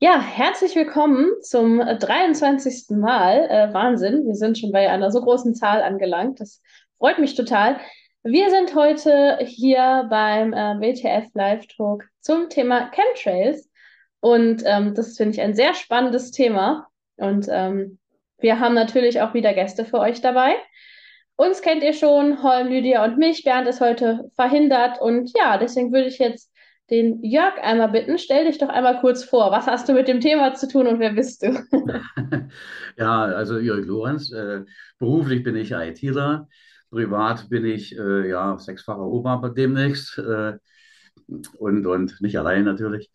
Ja, herzlich willkommen zum äh, 23. Mal. Äh, Wahnsinn, wir sind schon bei einer so großen Zahl angelangt. Das freut mich total. Wir sind heute hier beim äh, WTF Live Talk zum Thema Chemtrails. Und ähm, das finde ich ein sehr spannendes Thema. Und ähm, wir haben natürlich auch wieder Gäste für euch dabei. Uns kennt ihr schon, Holm, Lydia und mich. Bernd ist heute verhindert. Und ja, deswegen würde ich jetzt den Jörg einmal bitten. Stell dich doch einmal kurz vor. Was hast du mit dem Thema zu tun und wer bist du? Ja, also Jörg Lorenz, äh, beruflich bin ich ITler, privat bin ich äh, ja sechsfacher Opa demnächst äh, und, und nicht allein natürlich.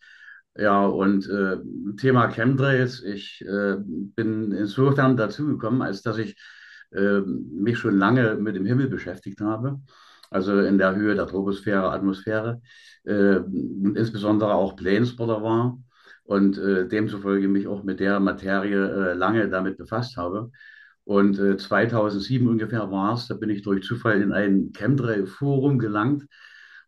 Ja, und äh, Thema Chemtrails, ich äh, bin insofern dazugekommen, als dass ich äh, mich schon lange mit dem Himmel beschäftigt habe, also in der Höhe der Troposphäre, Atmosphäre, äh, insbesondere auch Planespotter war und äh, demzufolge mich auch mit der Materie äh, lange damit befasst habe. Und äh, 2007 ungefähr war es, da bin ich durch Zufall in ein Chemtrail-Forum gelangt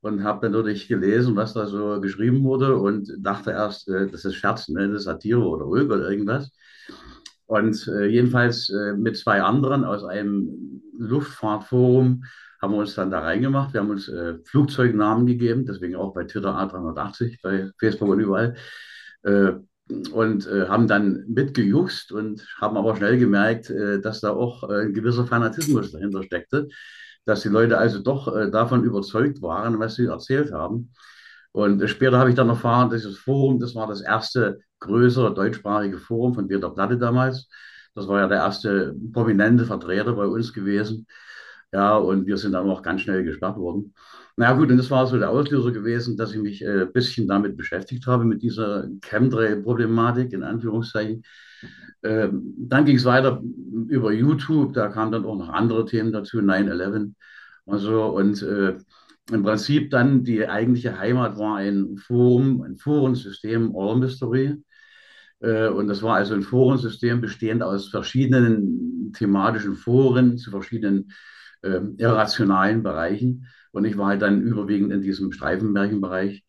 und habe dann natürlich gelesen, was da so geschrieben wurde und dachte erst, äh, das ist Scherz, ne? das ist Satire oder Ulk oder irgendwas. Und äh, jedenfalls äh, mit zwei anderen aus einem Luftfahrtforum haben wir uns dann da reingemacht. Wir haben uns äh, Flugzeugnamen gegeben, deswegen auch bei Twitter A380, bei Facebook und überall. Äh, und äh, haben dann mitgejuckst und haben aber schnell gemerkt, äh, dass da auch äh, ein gewisser Fanatismus dahinter steckte, dass die Leute also doch äh, davon überzeugt waren, was sie erzählt haben. Und später habe ich dann erfahren, dass das Forum, das war das erste größere deutschsprachige Forum von Peter Platte damals. Das war ja der erste prominente Vertreter bei uns gewesen. Ja, und wir sind dann auch ganz schnell gesperrt worden. Na ja, gut, und das war so der Auslöser gewesen, dass ich mich ein äh, bisschen damit beschäftigt habe, mit dieser Chemtrail-Problematik, in Anführungszeichen. Ähm, dann ging es weiter über YouTube, da kamen dann auch noch andere Themen dazu, 9-11 und so. Und äh, im Prinzip dann die eigentliche Heimat war ein Forum, ein Forensystem All Mystery. Äh, und das war also ein Forensystem bestehend aus verschiedenen thematischen Foren zu verschiedenen äh, irrationalen Bereichen. Und ich war halt dann überwiegend in diesem Streifenmärchenbereich.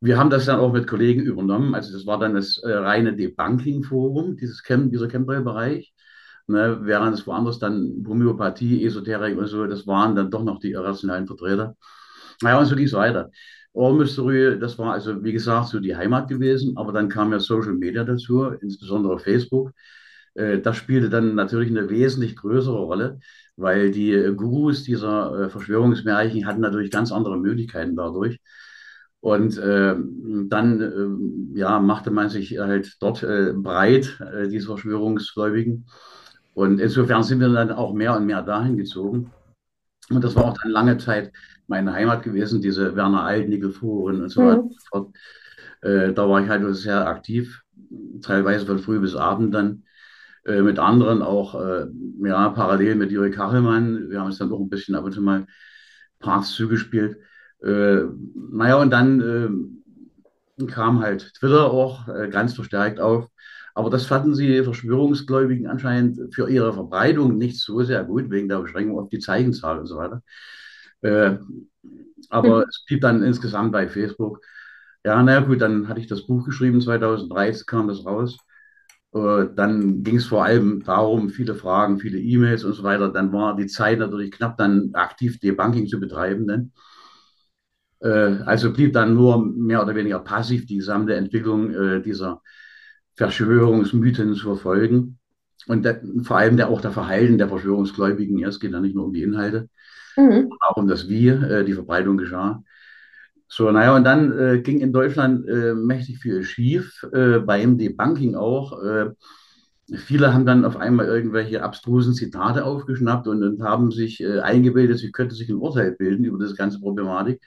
Wir haben das dann auch mit Kollegen übernommen. Also das war dann das äh, reine Debunking-Forum, dieses dieser Chemtrail-Bereich. Ne, während es woanders dann Homöopathie, Esoterik und so, das waren dann doch noch die irrationalen Vertreter. Naja, und so ging es weiter. All das war also, wie gesagt, so die Heimat gewesen, aber dann kam ja Social Media dazu, insbesondere Facebook. Äh, das spielte dann natürlich eine wesentlich größere Rolle, weil die Gurus dieser äh, Verschwörungsmärchen hatten natürlich ganz andere Möglichkeiten dadurch. Und äh, dann äh, ja, machte man sich halt dort äh, breit, äh, diese Verschwörungsgläubigen. Und insofern sind wir dann auch mehr und mehr dahin gezogen. Und das war auch dann lange Zeit meine Heimat gewesen, diese Werner und so weiter und so fort. Äh, da war ich halt sehr aktiv, teilweise von früh bis abend dann. Äh, mit anderen auch, äh, ja, parallel mit Juri Kachelmann. Wir haben uns dann auch ein bisschen ab und zu mal Parts zugespielt. Äh, naja, und dann äh, kam halt Twitter auch äh, ganz verstärkt auf. Aber das fanden sie Verschwörungsgläubigen anscheinend für ihre Verbreitung nicht so sehr gut, wegen der Beschränkung auf die Zeichenzahl und so weiter. Äh, aber mhm. es blieb dann insgesamt bei Facebook. Ja, naja, gut, dann hatte ich das Buch geschrieben, 2013 kam das raus. Äh, dann ging es vor allem darum, viele Fragen, viele E-Mails und so weiter. Dann war die Zeit natürlich knapp, dann aktiv Debunking zu betreiben. Ne? Äh, also blieb dann nur mehr oder weniger passiv die gesamte Entwicklung äh, dieser Verschwörungsmythen zu verfolgen. Und der, vor allem der, auch der Verhalten der Verschwörungsgläubigen. Es geht ja nicht nur um die Inhalte, mhm. auch um das Wie äh, die Verbreitung geschah. So, naja, und dann äh, ging in Deutschland äh, mächtig viel schief, äh, beim Debunking auch. Äh, viele haben dann auf einmal irgendwelche abstrusen Zitate aufgeschnappt und, und haben sich äh, eingebildet, sie könnten sich ein Urteil bilden über das ganze Problematik.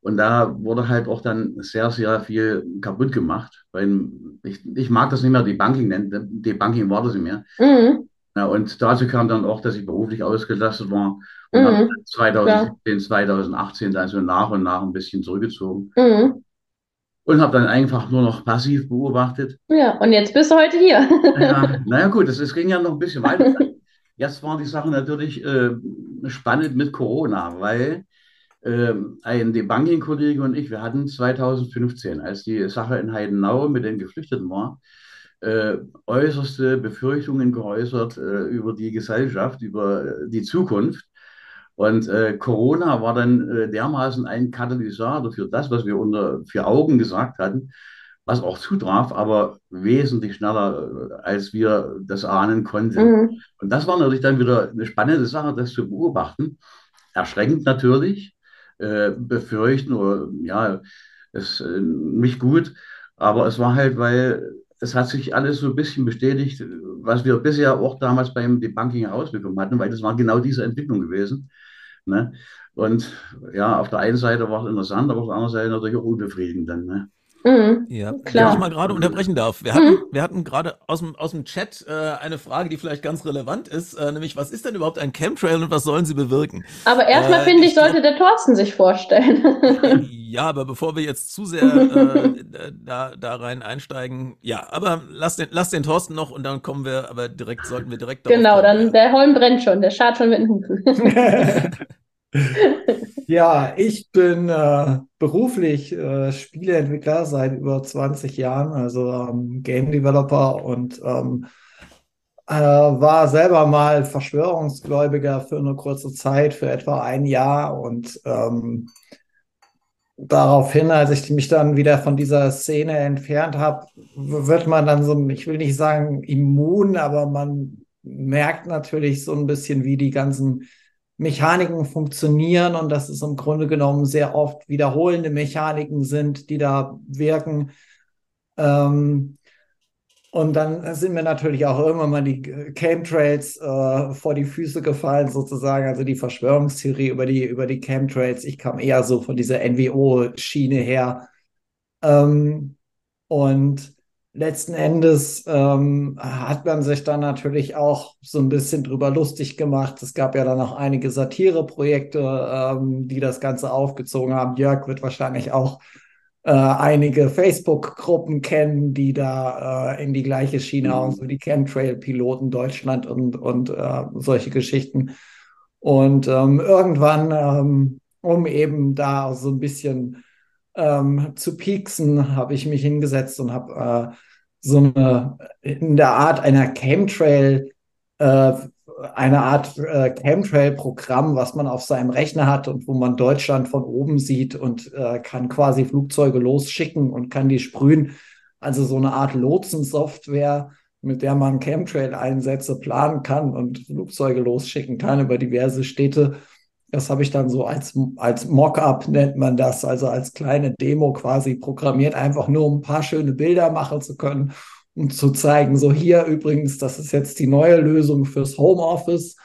Und da wurde halt auch dann sehr, sehr viel kaputt gemacht. Weil ich, ich mag das nicht mehr Debunking nennen, Debunking war das nicht mehr. Mhm. Ja, und dazu kam dann auch, dass ich beruflich ausgelastet war und mhm. habe 2017, 2018 dann so nach und nach ein bisschen zurückgezogen. Mhm. Und habe dann einfach nur noch passiv beobachtet. Ja, und jetzt bist du heute hier. ja, naja, gut, es ging ja noch ein bisschen weiter. Jetzt war die Sache natürlich äh, spannend mit Corona, weil ähm, ein Debunking-Kollege und ich, wir hatten 2015, als die Sache in Heidenau mit den Geflüchteten war, äh, äußerste Befürchtungen geäußert äh, über die Gesellschaft, über die Zukunft. Und äh, Corona war dann äh, dermaßen ein Katalysator für das, was wir unter vier Augen gesagt hatten, was auch zutraf, aber wesentlich schneller, äh, als wir das ahnen konnten. Mhm. Und das war natürlich dann wieder eine spannende Sache, das zu beobachten. Erschreckend natürlich, äh, befürchten oder ja, es äh, nicht gut, aber es war halt, weil es hat sich alles so ein bisschen bestätigt, was wir bisher auch damals beim Debunking herausbekommen hatten, weil das war genau diese Entwicklung gewesen. Ne? Und ja, auf der einen Seite war es interessant, aber auf der anderen Seite natürlich auch unbefriedigend dann. Ne? Mhm, ja, klar. Wenn ich mal gerade unterbrechen darf. Wir hatten, mhm. wir hatten gerade aus dem, aus dem Chat äh, eine Frage, die vielleicht ganz relevant ist, äh, nämlich was ist denn überhaupt ein Chemtrail und was sollen sie bewirken? Aber erstmal äh, finde ich, sollte der Thorsten sich vorstellen. ja, aber bevor wir jetzt zu sehr äh, da, da rein einsteigen, ja, aber lass den, lass den Thorsten noch und dann kommen wir, aber direkt, sollten wir direkt Genau, dann der Holm brennt schon, der schart schon mit den Hufen. Ja, ich bin äh, beruflich äh, Spieleentwickler seit über 20 Jahren, also ähm, Game Developer und ähm, äh, war selber mal Verschwörungsgläubiger für eine kurze Zeit, für etwa ein Jahr und ähm, daraufhin, als ich mich dann wieder von dieser Szene entfernt habe, wird man dann so, ich will nicht sagen immun, aber man merkt natürlich so ein bisschen, wie die ganzen Mechaniken funktionieren und dass es im Grunde genommen sehr oft wiederholende Mechaniken sind, die da wirken. Ähm, und dann sind mir natürlich auch irgendwann mal die Chemtrails äh, vor die Füße gefallen, sozusagen, also die Verschwörungstheorie über die, über die Chemtrails. Ich kam eher so von dieser NWO-Schiene her. Ähm, und letzten Endes ähm, hat man sich dann natürlich auch so ein bisschen drüber lustig gemacht. Es gab ja dann auch einige Satireprojekte, ähm, die das Ganze aufgezogen haben. Jörg wird wahrscheinlich auch äh, einige Facebook-Gruppen kennen, die da äh, in die gleiche Schiene hauen, mhm. so die Chemtrail-Piloten Deutschland und, und äh, solche Geschichten. Und ähm, irgendwann, ähm, um eben da so ein bisschen ähm, zu pieksen, habe ich mich hingesetzt und habe äh, so eine in der Art einer Chemtrail, äh, eine Art äh, Chemtrail-Programm, was man auf seinem Rechner hat und wo man Deutschland von oben sieht und äh, kann quasi Flugzeuge losschicken und kann die sprühen. Also so eine Art Lotsensoftware, mit der man Chemtrail-Einsätze planen kann und Flugzeuge losschicken kann über diverse Städte. Das habe ich dann so als, als Mockup nennt man das, also als kleine Demo quasi programmiert, einfach nur um ein paar schöne Bilder machen zu können und zu zeigen, so hier übrigens, das ist jetzt die neue Lösung fürs Homeoffice,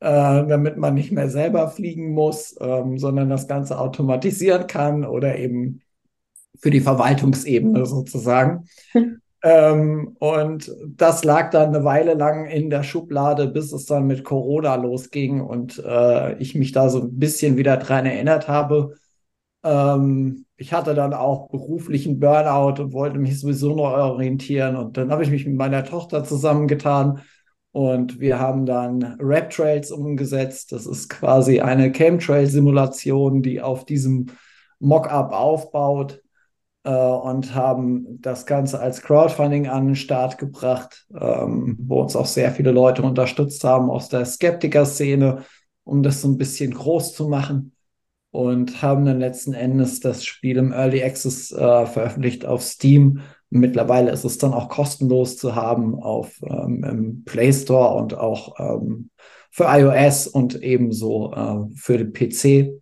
äh, damit man nicht mehr selber fliegen muss, ähm, sondern das Ganze automatisieren kann oder eben für die Verwaltungsebene sozusagen. Ähm, und das lag dann eine Weile lang in der Schublade, bis es dann mit Corona losging und äh, ich mich da so ein bisschen wieder dran erinnert habe. Ähm, ich hatte dann auch beruflichen Burnout und wollte mich sowieso neu orientieren. Und dann habe ich mich mit meiner Tochter zusammengetan und wir haben dann Rap Trails umgesetzt. Das ist quasi eine Chemtrail-Simulation, die auf diesem Mockup aufbaut und haben das Ganze als Crowdfunding an den Start gebracht, ähm, wo uns auch sehr viele Leute unterstützt haben aus der Skeptiker-Szene, um das so ein bisschen groß zu machen und haben dann letzten Endes das Spiel im Early Access äh, veröffentlicht auf Steam. Mittlerweile ist es dann auch kostenlos zu haben auf ähm, im Play Store und auch ähm, für iOS und ebenso äh, für den PC.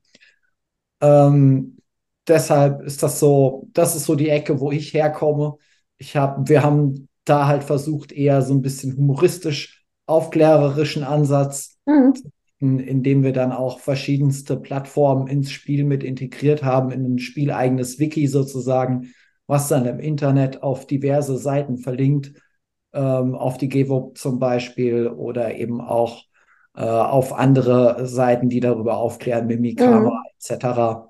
Ähm, deshalb ist das so, das ist so die Ecke, wo ich herkomme. Ich habe, wir haben da halt versucht, eher so ein bisschen humoristisch, aufklärerischen Ansatz, mhm. in, indem wir dann auch verschiedenste Plattformen ins Spiel mit integriert haben, in ein spieleigenes Wiki sozusagen, was dann im Internet auf diverse Seiten verlinkt, ähm, auf die GEWOP zum Beispiel oder eben auch äh, auf andere Seiten, die darüber aufklären, Mimikama mhm. etc.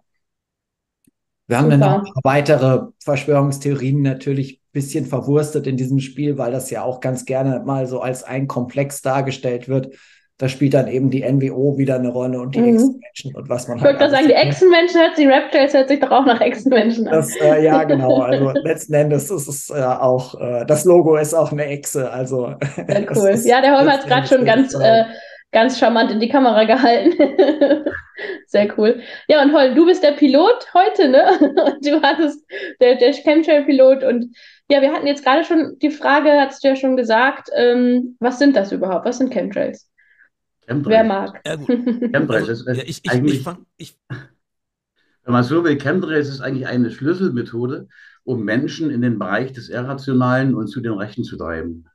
Wir haben dann noch weitere Verschwörungstheorien natürlich ein bisschen verwurstet in diesem Spiel, weil das ja auch ganz gerne mal so als ein Komplex dargestellt wird. da spielt dann eben die NWO wieder eine Rolle und die mhm. Echsenmenschen und was man ich halt. Ich wollte gerade sagen, die Echsenmenschen hört sich, Reptiles hört sich doch auch nach Echsenmenschen an. Das, äh, ja, genau. Also letzten Endes ist es ja äh, auch, äh, das Logo ist auch eine Echse. Also, ja, cool. Ja, der Holm hat es gerade schon ganz, ganz charmant in die Kamera gehalten. Sehr cool. Ja, und Holm, du bist der Pilot heute, ne? Du hattest der, der Chemtrail-Pilot und ja, wir hatten jetzt gerade schon die Frage, hast du ja schon gesagt, ähm, was sind das überhaupt? Was sind Chemtrails? Chemtrails. Wer mag? Ja, Chemtrails ist, ja, ich, ich, eigentlich, ich fang, ich, wenn man so will, Chemtrails ist eigentlich eine Schlüsselmethode, um Menschen in den Bereich des Irrationalen und zu den Rechten zu treiben.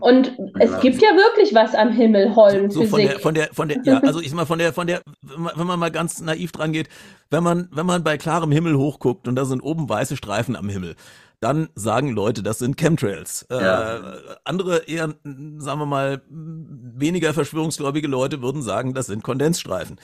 Und es gibt ja wirklich was am Himmel, Holm, so, so von der, von der, von der, ja, also ich sag mal von der, von der, wenn man mal ganz naiv dran geht, wenn man, wenn man bei klarem Himmel hochguckt und da sind oben weiße Streifen am Himmel, dann sagen Leute, das sind Chemtrails. Äh, ja. Äh, andere eher, sagen wir mal, weniger verschwörungsgläubige Leute würden sagen, das sind Kondensstreifen.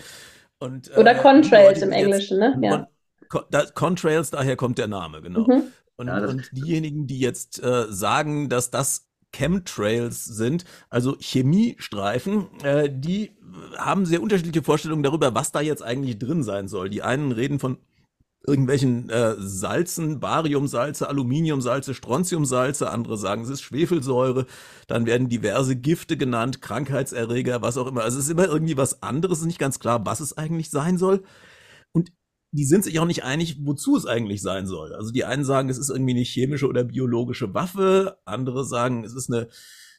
Und, äh, Oder Contrails im Englischen, ne? Ja. Con, da, Contrails, daher kommt der Name, genau. Mhm. Und, ja, und, diejenigen, die jetzt äh, sagen, dass das Chemtrails sind, also Chemiestreifen, äh, die haben sehr unterschiedliche Vorstellungen darüber, was da jetzt eigentlich drin sein soll. Die einen reden von irgendwelchen äh, Salzen, Bariumsalze, Aluminiumsalze, Strontiumsalze, andere sagen, es ist Schwefelsäure, dann werden diverse Gifte genannt, Krankheitserreger, was auch immer. Also es ist immer irgendwie was anderes, es ist nicht ganz klar, was es eigentlich sein soll. Die sind sich auch nicht einig, wozu es eigentlich sein soll. Also die einen sagen, es ist irgendwie eine chemische oder biologische Waffe, andere sagen, es ist eine,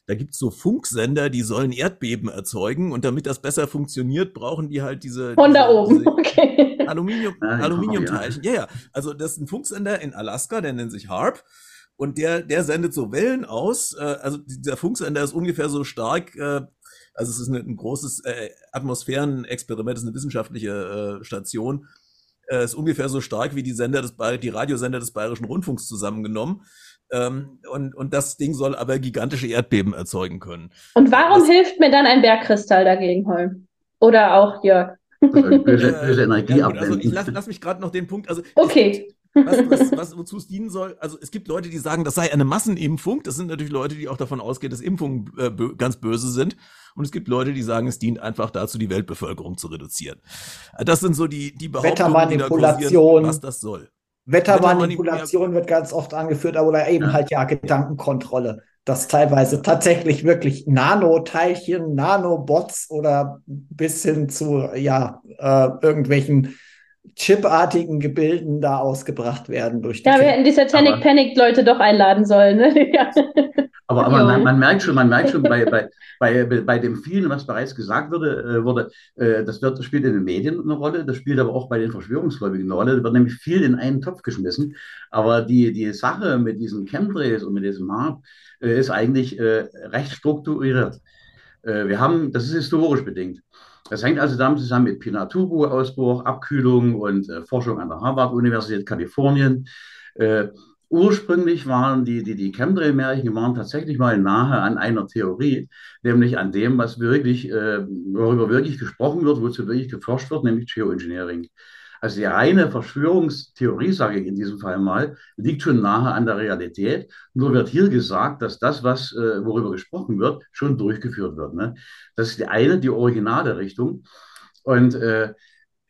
da gibt's so Funksender, die sollen Erdbeben erzeugen und damit das besser funktioniert, brauchen die halt diese. Von diese, da oben, okay. Aluminium, ja, Aluminiumteilchen. Ja, ja. Also das ist ein Funksender in Alaska, der nennt sich HARP. Und der, der sendet so Wellen aus. Äh, also dieser Funksender ist ungefähr so stark, äh, also es ist ein, ein großes äh, Atmosphärenexperiment, es ist eine wissenschaftliche äh, Station äh, ist ungefähr so stark wie die Sender des die Radiosender des Bayerischen Rundfunks zusammengenommen. Ähm, und, und das Ding soll aber gigantische Erdbeben erzeugen können. Und warum das, hilft mir dann ein Bergkristall dagegen, Holm? Oder auch Jörg? Also böse, böse Energie ja, gut, also ich lass, lass mich gerade noch den Punkt. Also okay. Was, was, was, wozu es dienen soll. Also es gibt Leute, die sagen, das sei eine Massenimpfung. Das sind natürlich Leute, die auch davon ausgehen, dass Impfungen äh, ganz böse sind. Und es gibt Leute, die sagen, es dient einfach dazu, die Weltbevölkerung zu reduzieren. Das sind so die, die Behauptungen, die da was das soll. Wettermanipulation wird ganz oft angeführt, aber eben ja. halt ja Gedankenkontrolle. Dass teilweise tatsächlich wirklich Nanoteilchen, Nanobots oder bis hin zu ja äh, irgendwelchen chipartigen Gebilden da ausgebracht werden durch die Ja, wir hätten die Satanic aber, Panic Leute doch einladen sollen. Ne? ja. Aber, aber man, man, merkt schon, man merkt schon bei, bei, bei, bei dem vielen, was bereits gesagt wurde, äh, wurde äh, das, wird, das spielt in den Medien eine Rolle, das spielt aber auch bei den Verschwörungsgläubigen eine Rolle. Da wird nämlich viel in einen Topf geschmissen. Aber die, die Sache mit diesen Chemtrails und mit diesem Markt äh, ist eigentlich recht strukturiert. Wir haben, das ist historisch bedingt. Das hängt also damit zusammen mit Pinatubo-Ausbruch, Abkühlung und äh, Forschung an der Harvard-Universität Kalifornien. Äh, ursprünglich waren die, die, die Chemtrail-Märchen waren tatsächlich mal nahe an einer Theorie, nämlich an dem, was wirklich, äh, worüber wirklich gesprochen wird, wozu wirklich geforscht wird, nämlich Geoengineering. Also die reine Verschwörungstheorie, sage ich in diesem Fall mal, liegt schon nahe an der Realität. Nur wird hier gesagt, dass das, was, äh, worüber gesprochen wird, schon durchgeführt wird. Ne? Das ist die eine, die originale Richtung. Und äh,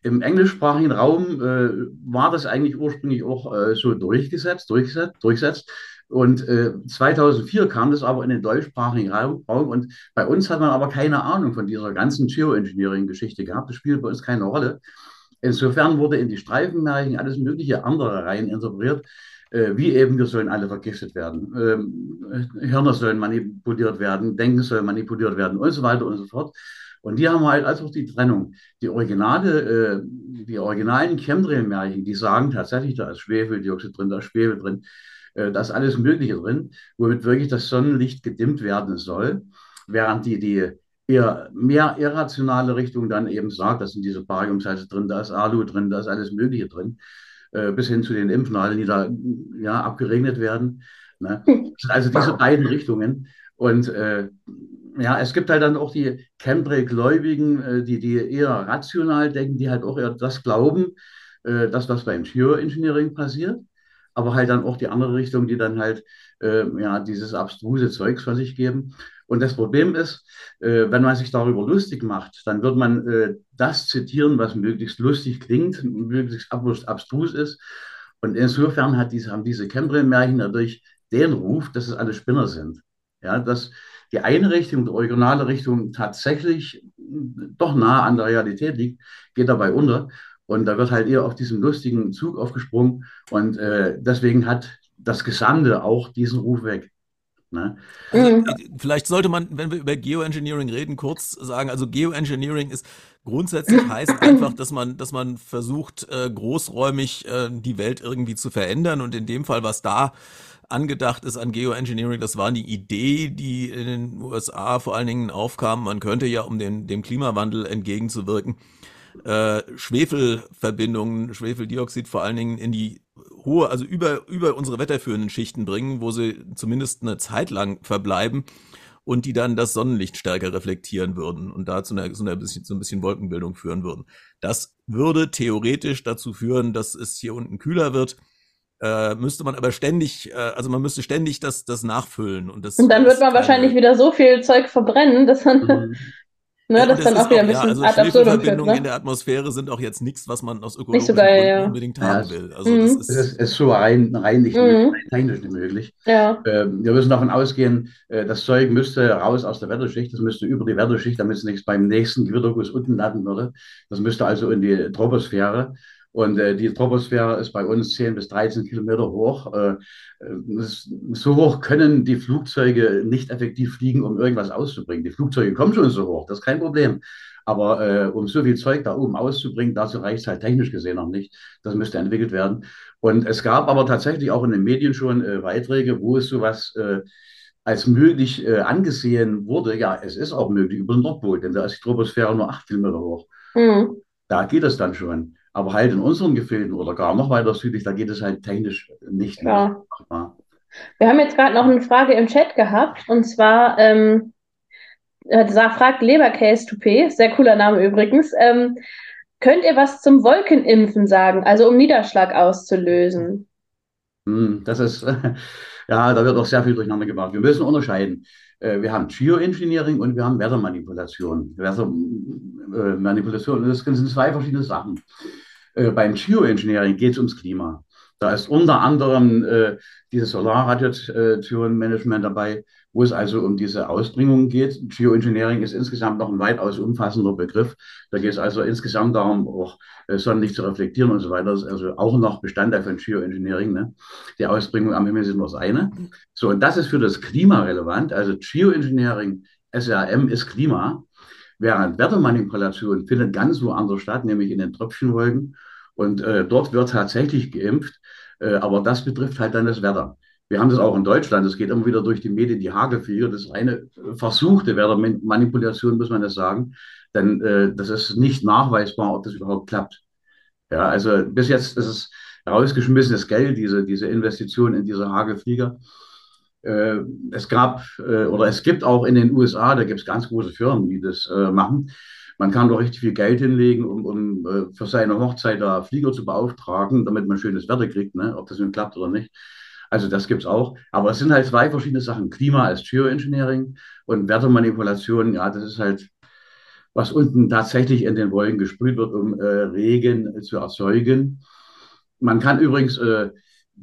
im englischsprachigen Raum äh, war das eigentlich ursprünglich auch äh, so durchgesetzt, durchgesetzt, durchgesetzt. Und äh, 2004 kam das aber in den deutschsprachigen Raum und bei uns hat man aber keine Ahnung von dieser ganzen Geoengineering-Geschichte gehabt. Das spielt bei uns keine Rolle. Insofern wurde in die Streifenmärchen alles mögliche andere rein interpretiert, äh, wie eben wir sollen alle vergiftet werden, ähm, Hirne sollen manipuliert werden, Denken soll manipuliert werden und so weiter und so fort. Und die haben halt also die Trennung. Die Originale, äh, die originalen Chemtrail-Märchen, die sagen tatsächlich, da ist Schwefeldioxid drin, da ist Schwefel drin, äh, da ist alles Mögliche drin, womit wirklich das Sonnenlicht gedimmt werden soll, während die, die eher mehr irrationale Richtung dann eben sagt, da sind diese Bariumsalze drin, da ist Alu drin, da ist alles Mögliche drin, äh, bis hin zu den Impfnadeln, die da ja, abgeregnet werden. Ne? Also diese beiden Richtungen. Und äh, ja, es gibt halt dann auch die Chemtrail-Gläubigen, äh, die, die eher rational denken, die halt auch eher das glauben, äh, dass was beim Geoengineering passiert. aber halt dann auch die andere Richtung, die dann halt äh, ja dieses abstruse Zeugs von sich geben. Und das Problem ist, äh, wenn man sich darüber lustig macht, dann wird man äh, das zitieren, was möglichst lustig klingt, möglichst abstrus ist. Und insofern hat diese, haben diese Cambrian-Märchen dadurch den Ruf, dass es alle Spinner sind. Ja, dass die eine Richtung, die originale Richtung tatsächlich doch nah an der Realität liegt, geht dabei unter. Und da wird halt eher auf diesen lustigen Zug aufgesprungen. Und äh, deswegen hat das Gesamte auch diesen Ruf weg. Ne? Also, mhm. Vielleicht sollte man, wenn wir über Geoengineering reden, kurz sagen, also Geoengineering ist grundsätzlich heißt einfach, dass man, dass man versucht, äh, großräumig äh, die Welt irgendwie zu verändern. Und in dem Fall, was da angedacht ist an Geoengineering, das war die Idee, die in den USA vor allen Dingen aufkam. Man könnte ja, um den, dem Klimawandel entgegenzuwirken, äh, Schwefelverbindungen, Schwefeldioxid vor allen Dingen in die hohe, also über, über unsere wetterführenden Schichten bringen, wo sie zumindest eine Zeit lang verbleiben und die dann das Sonnenlicht stärker reflektieren würden und da zu einer, so, einer bisschen, so ein bisschen Wolkenbildung führen würden. Das würde theoretisch dazu führen, dass es hier unten kühler wird. Äh, müsste man aber ständig, äh, also man müsste ständig das, das nachfüllen. Und, das, und dann wird man wahrscheinlich wieder so viel Zeug verbrennen, dass man mhm. Ne, ja, das, das dann auch wieder ein bisschen ja, also Schwefelverbindungen ne? in der Atmosphäre sind auch jetzt nichts, was man aus ökologischen so geil, Gründen ja. unbedingt haben will. Also mhm. das ist, es ist, so rein, rein nicht mhm. möglich, technisch nicht möglich. Ja. Ähm, wir müssen davon ausgehen, äh, das Zeug müsste raus aus der Wetterschicht, das müsste über die Wetterschicht, damit es nichts beim nächsten Gewitterguss unten landen würde. Das müsste also in die Troposphäre. Und äh, die Troposphäre ist bei uns 10 bis 13 Kilometer hoch. Äh, äh so hoch können die Flugzeuge nicht effektiv fliegen, um irgendwas auszubringen. Die Flugzeuge kommen schon so hoch, das ist kein Problem. Aber äh, um so viel Zeug da oben auszubringen, dazu reicht es halt technisch gesehen noch nicht. Das müsste entwickelt werden. Und es gab aber tatsächlich auch in den Medien schon äh, Beiträge, wo es sowas äh, als möglich angesehen wurde. Ja, es ist auch möglich über den Nordpol, denn da ist die Troposphäre nur acht Kilometer hoch. Mhm. Da geht es dann schon. Aber halt in unseren Gefilden oder gar noch weiter südlich, da geht es halt technisch nicht mehr. Ja. Wir haben jetzt gerade noch eine Frage im Chat gehabt und zwar ähm, äh, fragt Lebercase Toupet, sehr cooler Name übrigens. Ähm, könnt ihr was zum Wolkenimpfen sagen, also um Niederschlag auszulösen? Hm, das ist, ja, da wird auch sehr viel durcheinander gemacht. Wir müssen unterscheiden. Äh, wir haben Geoengineering und wir haben Wettermanipulation. Wettermanipulation, äh, das sind zwei verschiedene Sachen. Äh, beim Geoengineering geht es ums Klima. Da ist unter anderem äh, dieses Solarradiation-Management dabei, wo es also um diese Ausbringung geht. Geoengineering ist insgesamt noch ein weitaus umfassender Begriff. Da geht es also insgesamt darum, auch äh, Sonnenlicht zu reflektieren und so weiter. Das ist also auch noch Bestandteil von Geoengineering. Ne? Die Ausbringung am Himmel ist nur das eine. So, und das ist für das Klima relevant. Also Geoengineering, SRM ist Klima. Während Wettermanipulation findet ganz woanders statt, nämlich in den Tröpfchenwolken. Und äh, dort wird tatsächlich geimpft, äh, aber das betrifft halt dann das Wetter. Wir haben das auch in Deutschland, es geht immer wieder durch die Medien, die Hagelflieger, das ist eine versuchte Wettermanipulation, muss man das sagen, denn äh, das ist nicht nachweisbar, ob das überhaupt klappt. Ja, also bis jetzt ist es rausgeschmissenes Geld, diese, diese Investition in diese Hagelflieger. Äh, es gab äh, oder es gibt auch in den USA, da gibt es ganz große Firmen, die das äh, machen. Man kann doch richtig viel Geld hinlegen, um, um für seine Hochzeit da Flieger zu beauftragen, damit man schönes Wetter kriegt, ne? ob das nun klappt oder nicht. Also das gibt es auch. Aber es sind halt zwei verschiedene Sachen. Klima als Geoengineering und Wettermanipulation, ja, das ist halt, was unten tatsächlich in den Wolken gesprüht wird, um äh, Regen zu erzeugen. Man kann übrigens äh,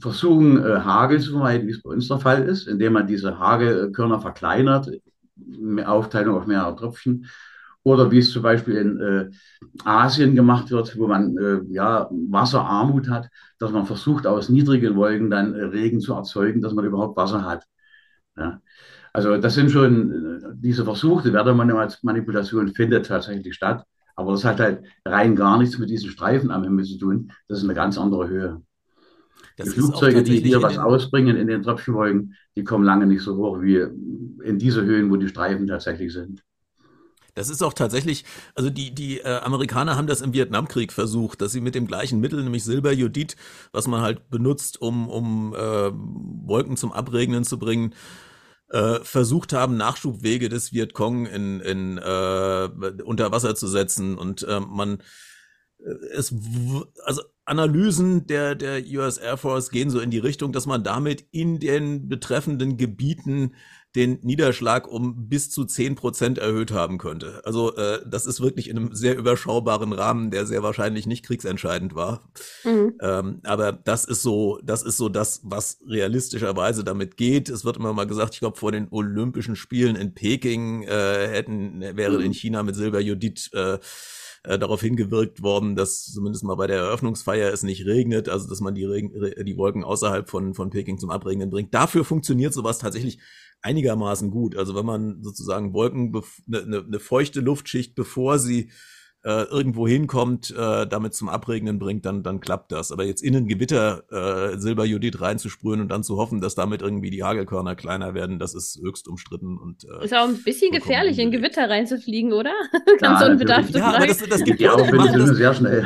versuchen, äh, Hagel zu vermeiden, wie es bei uns der Fall ist, indem man diese Hagelkörner verkleinert, Aufteilung auf mehrere Tröpfchen. Oder wie es zum Beispiel in äh, Asien gemacht wird, wo man äh, ja, Wasserarmut hat, dass man versucht, aus niedrigen Wolken dann äh, Regen zu erzeugen, dass man überhaupt Wasser hat. Ja? Also das sind schon äh, diese versuchte Wettermanipulation findet tatsächlich statt. Aber das hat halt rein gar nichts mit diesen Streifen am Himmel zu tun. Das ist eine ganz andere Höhe. Das die Flugzeuge, die hier was ausbringen in den Tröpfchenwolken, die kommen lange nicht so hoch wie in diese Höhen, wo die Streifen tatsächlich sind. Das ist auch tatsächlich, also die, die äh, Amerikaner haben das im Vietnamkrieg versucht, dass sie mit dem gleichen Mittel, nämlich Silberjodid, was man halt benutzt, um, um äh, Wolken zum Abregnen zu bringen, äh, versucht haben, Nachschubwege des Vietcong in, in äh, unter Wasser zu setzen. Und äh, man es, also Analysen der, der US Air Force gehen so in die Richtung, dass man damit in den betreffenden Gebieten den Niederschlag um bis zu zehn Prozent erhöht haben könnte. Also äh, das ist wirklich in einem sehr überschaubaren Rahmen, der sehr wahrscheinlich nicht kriegsentscheidend war. Mhm. Ähm, aber das ist so, das ist so das, was realistischerweise damit geht. Es wird immer mal gesagt, ich glaube vor den Olympischen Spielen in Peking äh, hätten wäre mhm. in China mit Silberjodid äh, äh, darauf hingewirkt worden, dass zumindest mal bei der Eröffnungsfeier es nicht regnet, also dass man die, Regen, die Wolken außerhalb von, von Peking zum Abregnen bringt. Dafür funktioniert sowas tatsächlich einigermaßen gut. Also wenn man sozusagen Wolken, eine, eine, eine feuchte Luftschicht, bevor sie äh, irgendwo hinkommt, äh, damit zum Abregnen bringt, dann, dann klappt das. Aber jetzt in ein Gewitter äh, Silberjodid reinzusprühen und dann zu hoffen, dass damit irgendwie die Hagelkörner kleiner werden, das ist höchst umstritten. Und, äh, ist auch ein bisschen gefährlich, in Gewitter reinzufliegen, oder? Ganz ja, unbedarfte Ja, aber das, das gibt ja auch, die sehr schnell.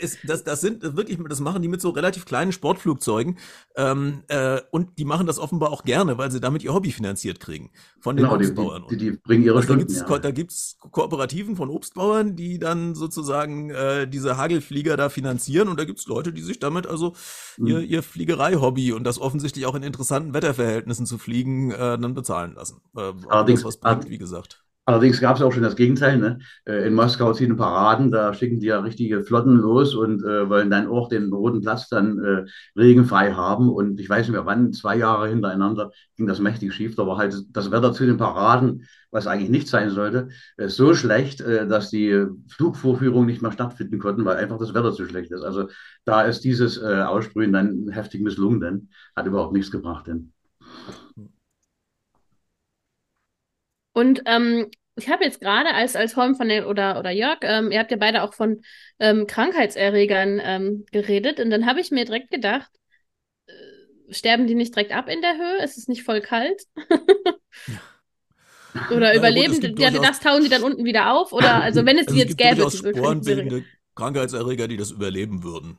Ist, das, das sind wirklich, das machen die mit so relativ kleinen Sportflugzeugen ähm, äh, und die machen das offenbar auch gerne, weil sie damit ihr Hobby finanziert kriegen von den genau, Obstbauern. Die, die, die, bringen ihre also Stunden, Da gibt es ja. Kooperativen von Obstbauern, die dann sozusagen äh, diese Hagelflieger da finanzieren und da gibt es Leute, die sich damit also mhm. ihr, ihr Fliegerei-Hobby und das offensichtlich auch in interessanten Wetterverhältnissen zu fliegen, äh, dann bezahlen lassen. Äh, Allerdings, was bringt, wie gesagt. Allerdings gab es auch schon das Gegenteil. Ne? Äh, in Moskau ziehen Paraden, da schicken die ja richtige Flotten los und äh, wollen dann auch den Roten Platz dann äh, regenfrei haben. Und ich weiß nicht mehr wann, zwei Jahre hintereinander ging das mächtig schief. Da war halt das Wetter zu den Paraden, was eigentlich nicht sein sollte, äh, so schlecht, äh, dass die Flugvorführungen nicht mehr stattfinden konnten, weil einfach das Wetter zu schlecht ist. Also da ist dieses äh, Aussprühen dann heftig misslungen, denn hat überhaupt nichts gebracht. Denn. Und ähm, ich habe jetzt gerade als, als Holm von der, oder, oder Jörg, ähm, ihr habt ja beide auch von ähm, Krankheitserregern ähm, geredet und dann habe ich mir direkt gedacht, äh, sterben die nicht direkt ab in der Höhe? Ist es nicht voll kalt? oder ja, überleben gut, ja, das tauen die dann unten wieder auf? Oder also wenn es also die jetzt gäbe, diese Sporenbildende Krankheitserreger, die das überleben würden.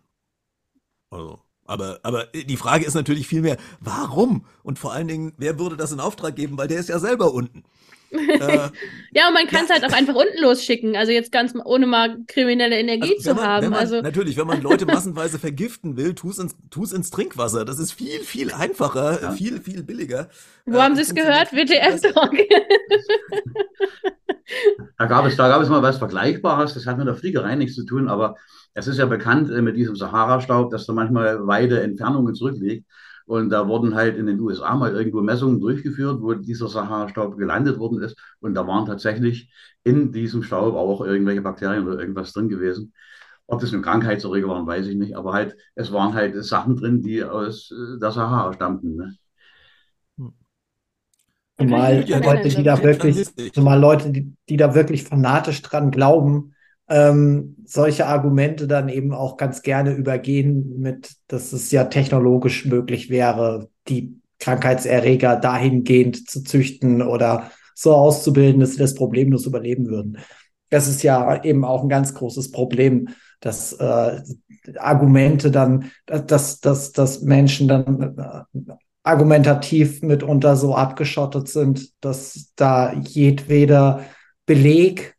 Also. Aber, aber die Frage ist natürlich vielmehr, warum? Und vor allen Dingen, wer würde das in Auftrag geben? Weil der ist ja selber unten ja, und man kann es ja, halt auch einfach unten losschicken. Also jetzt ganz ohne mal kriminelle Energie also, zu man, haben. Man, also natürlich, wenn man Leute massenweise vergiften will, tu's ins, tu's ins Trinkwasser. Das ist viel, viel einfacher, ja. viel, viel billiger. Wo äh, haben Sie es gehört? WTF-Talk. da gab es, da gab es mal was Vergleichbares. Das hat mit der Fliegerei nichts zu tun, aber es ist ja bekannt äh, mit diesem Sahara-Staub, dass da manchmal weite Entfernungen zurückliegt. Und da wurden halt in den USA mal irgendwo Messungen durchgeführt, wo dieser Sahara-Staub gelandet worden ist. Und da waren tatsächlich in diesem Staub auch irgendwelche Bakterien oder irgendwas drin gewesen. Ob das nun Krankheitserreger waren, weiß ich nicht. Aber halt, es waren halt Sachen drin, die aus äh, der Sahara stammten. Ne? Zumal Leute, die da wirklich, zumal Leute, die, die da wirklich fanatisch dran glauben, ähm, solche Argumente dann eben auch ganz gerne übergehen mit, dass es ja technologisch möglich wäre, die Krankheitserreger dahingehend zu züchten oder so auszubilden, dass sie das problemlos überleben würden. Das ist ja eben auch ein ganz großes Problem, dass äh, Argumente dann, dass, dass, dass Menschen dann äh, argumentativ mitunter so abgeschottet sind, dass da jedweder Beleg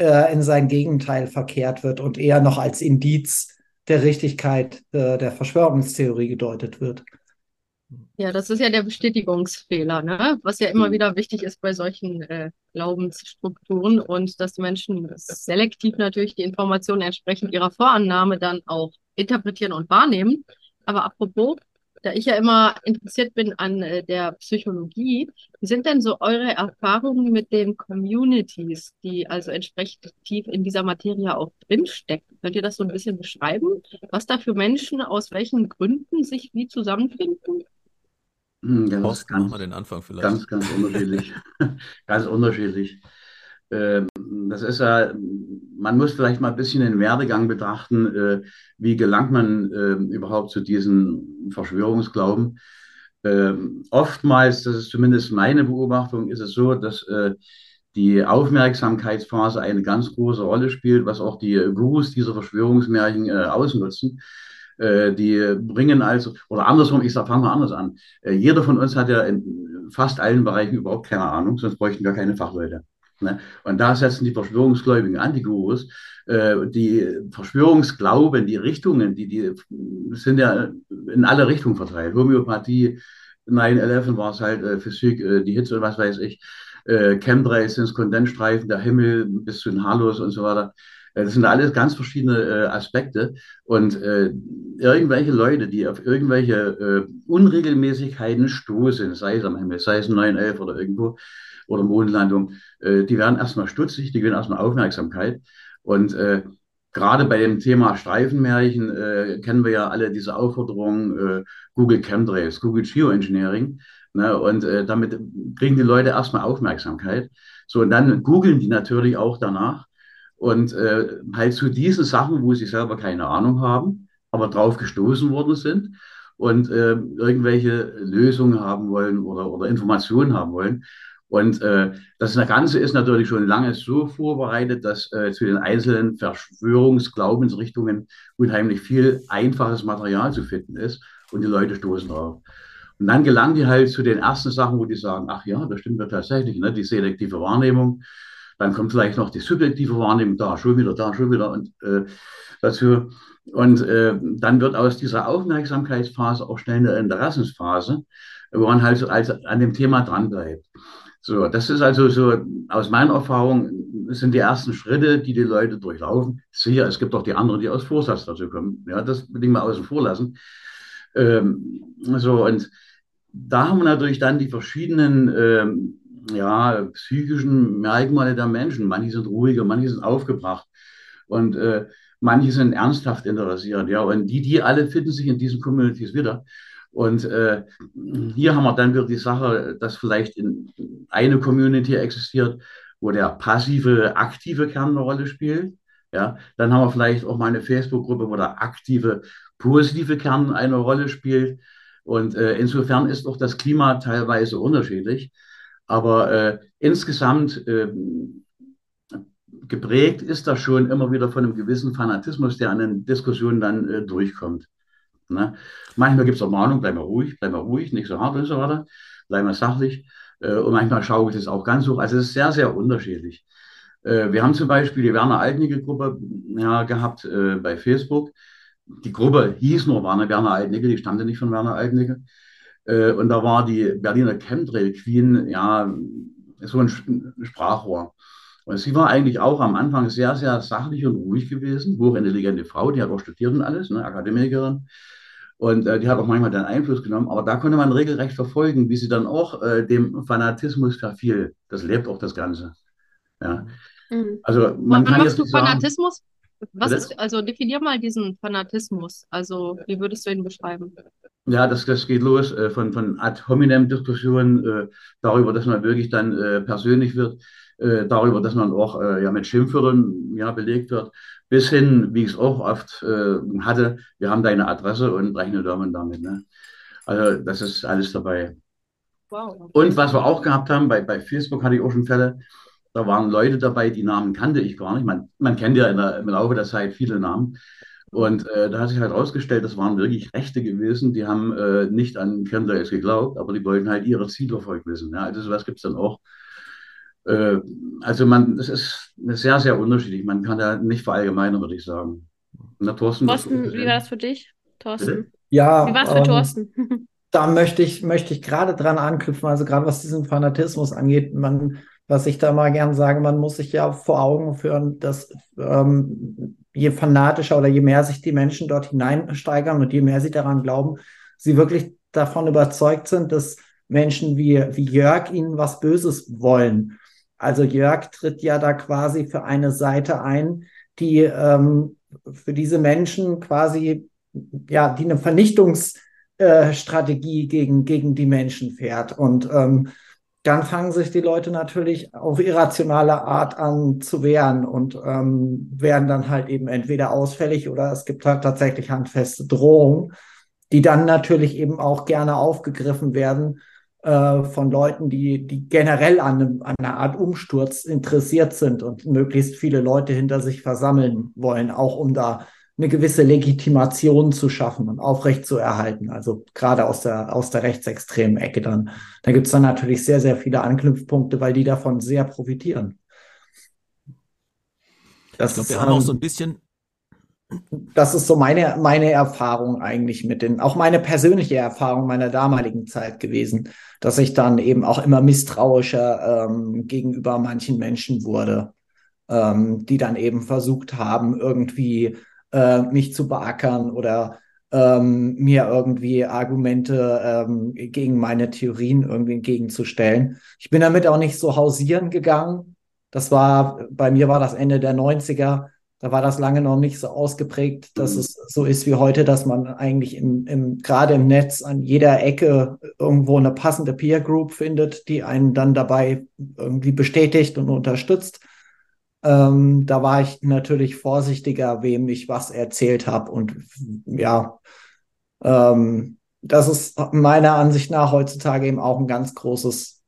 äh, in sein Gegenteil verkehrt wird und eher noch als Indiz der Richtigkeit äh, der Verschwörungstheorie gedeutet wird. Ja, das ist ja der Bestätigungsfehler, ne? was ja immer mhm. wieder wichtig ist bei solchen äh, Glaubensstrukturen und dass Menschen selektiv natürlich die Informationen entsprechend ihrer Vorannahme dann auch interpretieren und wahrnehmen. Aber apropos da ich ja immer interessiert bin an äh, der Psychologie, wie sind denn so eure Erfahrungen mit den Communities, die also entsprechend tief in dieser Materie auch drinstecken? Könnt ihr das so ein bisschen beschreiben, was da für Menschen aus welchen Gründen sich wie zusammenfinden? Hm, das ist ganz, den Anfang vielleicht. Ganz, ganz unterschiedlich. ganz unterschiedlich. Ähm, das ist ja, man muss vielleicht mal ein bisschen den Werdegang betrachten. Äh, wie gelangt man äh, überhaupt zu diesem Verschwörungsglauben? Ähm, oftmals, das ist zumindest meine Beobachtung, ist es so, dass äh, die Aufmerksamkeitsphase eine ganz große Rolle spielt, was auch die Gurus dieser Verschwörungsmärchen äh, ausnutzen. Äh, die bringen also, oder andersrum, ich sage, fangen wir anders an. Äh, jeder von uns hat ja in fast allen Bereichen überhaupt keine Ahnung, sonst bräuchten wir keine Fachleute. Ne? Und da setzen die Verschwörungsgläubigen Antigurus, äh, die Verschwörungsglauben, die Richtungen, die, die sind ja in alle Richtungen verteilt. Homöopathie, 9-11 war es halt, äh, Physik, äh, die Hitze und was weiß ich, äh, Chemtrails sind Kondensstreifen, der Himmel bis zu den Halos und so weiter. Äh, das sind alles ganz verschiedene äh, Aspekte. Und äh, irgendwelche Leute, die auf irgendwelche Unregelmäßigkeiten stoßen, sei es am Himmel, sei es 9-11 oder irgendwo, oder Mondlandung, äh, die werden erstmal stutzig, die gewinnen erstmal Aufmerksamkeit. Und äh, gerade bei dem Thema Streifenmärchen äh, kennen wir ja alle diese Aufforderung äh, Google Chemtrails, Google Geoengineering. Ne, und äh, damit kriegen die Leute erstmal Aufmerksamkeit. So, und dann googeln die natürlich auch danach. Und äh, halt zu diesen Sachen, wo sie selber keine Ahnung haben, aber drauf gestoßen worden sind und äh, irgendwelche Lösungen haben wollen oder, oder Informationen haben wollen. Und äh, das Ganze ist natürlich schon lange so vorbereitet, dass äh, zu den einzelnen Verschwörungsglaubensrichtungen unheimlich viel einfaches Material zu finden ist und die Leute stoßen drauf. Und dann gelangen die halt zu den ersten Sachen, wo die sagen, ach ja, das stimmt ja tatsächlich, ne? die selektive Wahrnehmung. Dann kommt vielleicht noch die subjektive Wahrnehmung, da schon wieder, da schon wieder und äh, dazu. Und äh, dann wird aus dieser Aufmerksamkeitsphase auch schnell eine Interessensphase, wo man halt so als, an dem Thema dranbleibt. So, das ist also so, aus meiner Erfahrung, sind die ersten Schritte, die die Leute durchlaufen. Sicher, es gibt auch die anderen, die aus Vorsatz dazu kommen. Ja, das ich mal außen vor lassen. Ähm, so, und da haben wir natürlich dann die verschiedenen ähm, ja, psychischen Merkmale der Menschen. Manche sind ruhiger, manche sind aufgebracht und äh, manche sind ernsthaft interessiert. Ja, und die, die alle finden sich in diesen Communities wieder. Und äh, hier haben wir dann wieder die Sache, dass vielleicht in eine Community existiert, wo der passive, aktive Kern eine Rolle spielt. Ja, dann haben wir vielleicht auch mal eine Facebook-Gruppe, wo der aktive, positive Kern eine Rolle spielt. Und äh, insofern ist auch das Klima teilweise unterschiedlich. Aber äh, insgesamt äh, geprägt ist das schon immer wieder von einem gewissen Fanatismus, der an den Diskussionen dann äh, durchkommt. Ne? Manchmal gibt es auch Mahnung, bleib mal ruhig, bleib mal ruhig, nicht so hart und so weiter, bleib mal sachlich. Äh, und manchmal schaue ich es auch ganz hoch. Also es ist sehr, sehr unterschiedlich. Äh, wir haben zum Beispiel die Werner Altnickel-Gruppe ja, gehabt äh, bei Facebook. Die Gruppe hieß nur Werner, Werner Altnickel, die stammte nicht von Werner Altnickel. Äh, und da war die Berliner Chemtrail Queen, ja, so ein Sprachrohr. Und sie war eigentlich auch am Anfang sehr, sehr sachlich und ruhig gewesen, hochintelligente Frau, die hat auch studiert und alles, ne, Akademikerin. Und äh, die hat auch manchmal dann Einfluss genommen, aber da konnte man regelrecht verfolgen, wie sie dann auch äh, dem Fanatismus verfiel. Das lebt auch das Ganze. Ja. Mhm. Also man kann jetzt du Fanatismus? Was ist, also definier mal diesen Fanatismus. Also wie würdest du ihn beschreiben? Ja, das, das geht los äh, von, von ad hominem Diskussionen äh, darüber, dass man wirklich dann äh, persönlich wird, äh, darüber, dass man auch äh, ja, mit Schimpfwörtern ja, belegt wird, bis hin, wie ich es auch oft äh, hatte, wir haben deine Adresse und rechne Daumen damit. Ne? Also das ist alles dabei. Wow. Und was wir auch gehabt haben, bei, bei Facebook hatte ich auch schon Fälle, da waren Leute dabei, die Namen kannte ich gar nicht. Man, man kennt ja der, im Laufe der Zeit viele Namen. Und äh, da hat sich halt herausgestellt, das waren wirklich Rechte gewesen, die haben äh, nicht an Chemtrails geglaubt, aber die wollten halt ihre Zielerfolg wissen. Ja? Also sowas gibt es dann auch. Äh, also man, es ist sehr, sehr unterschiedlich. Man kann da nicht verallgemeinern, würde ich sagen. Na, Thorsten, Thorsten wie war das für dich, Thorsten? Ja. Wie war es für ähm, Thorsten? Da möchte ich, möchte ich gerade dran anknüpfen, also gerade was diesen Fanatismus angeht, man, was ich da mal gern sage, man muss sich ja vor Augen führen, dass ähm, je fanatischer oder je mehr sich die Menschen dort hineinsteigern und je mehr sie daran glauben, sie wirklich davon überzeugt sind, dass Menschen wie, wie Jörg ihnen was Böses wollen. Also Jörg tritt ja da quasi für eine Seite ein, die ähm, für diese Menschen quasi, ja, die eine Vernichtungsstrategie äh, gegen, gegen die Menschen fährt. Und ähm, dann fangen sich die Leute natürlich auf irrationale Art an zu wehren und ähm, werden dann halt eben entweder ausfällig oder es gibt halt tatsächlich handfeste Drohungen, die dann natürlich eben auch gerne aufgegriffen werden äh, von Leuten, die, die generell an, einem, an einer Art Umsturz interessiert sind und möglichst viele Leute hinter sich versammeln wollen, auch um da eine gewisse Legitimation zu schaffen und aufrecht zu erhalten. Also gerade aus der, aus der rechtsextremen Ecke dann. Da gibt es dann natürlich sehr, sehr viele Anknüpfpunkte, weil die davon sehr profitieren. Das ich glaub, ist, wir haben ähm, auch so ein bisschen. Das ist so meine, meine Erfahrung eigentlich mit den, auch meine persönliche Erfahrung meiner damaligen Zeit gewesen, dass ich dann eben auch immer misstrauischer ähm, gegenüber manchen Menschen wurde, ähm, die dann eben versucht haben, irgendwie äh, mich zu beackern oder ähm, mir irgendwie Argumente ähm, gegen meine Theorien irgendwie entgegenzustellen. Ich bin damit auch nicht so hausieren gegangen. Das war, bei mir war das Ende der 90er. Da war das lange noch nicht so ausgeprägt, dass mhm. es so ist wie heute, dass man eigentlich im, im, gerade im Netz an jeder Ecke irgendwo eine passende Peer Group findet, die einen dann dabei irgendwie bestätigt und unterstützt. Ähm, da war ich natürlich vorsichtiger, wem ich was erzählt habe. Und ja, ähm, das ist meiner Ansicht nach heutzutage eben auch ein ganz großes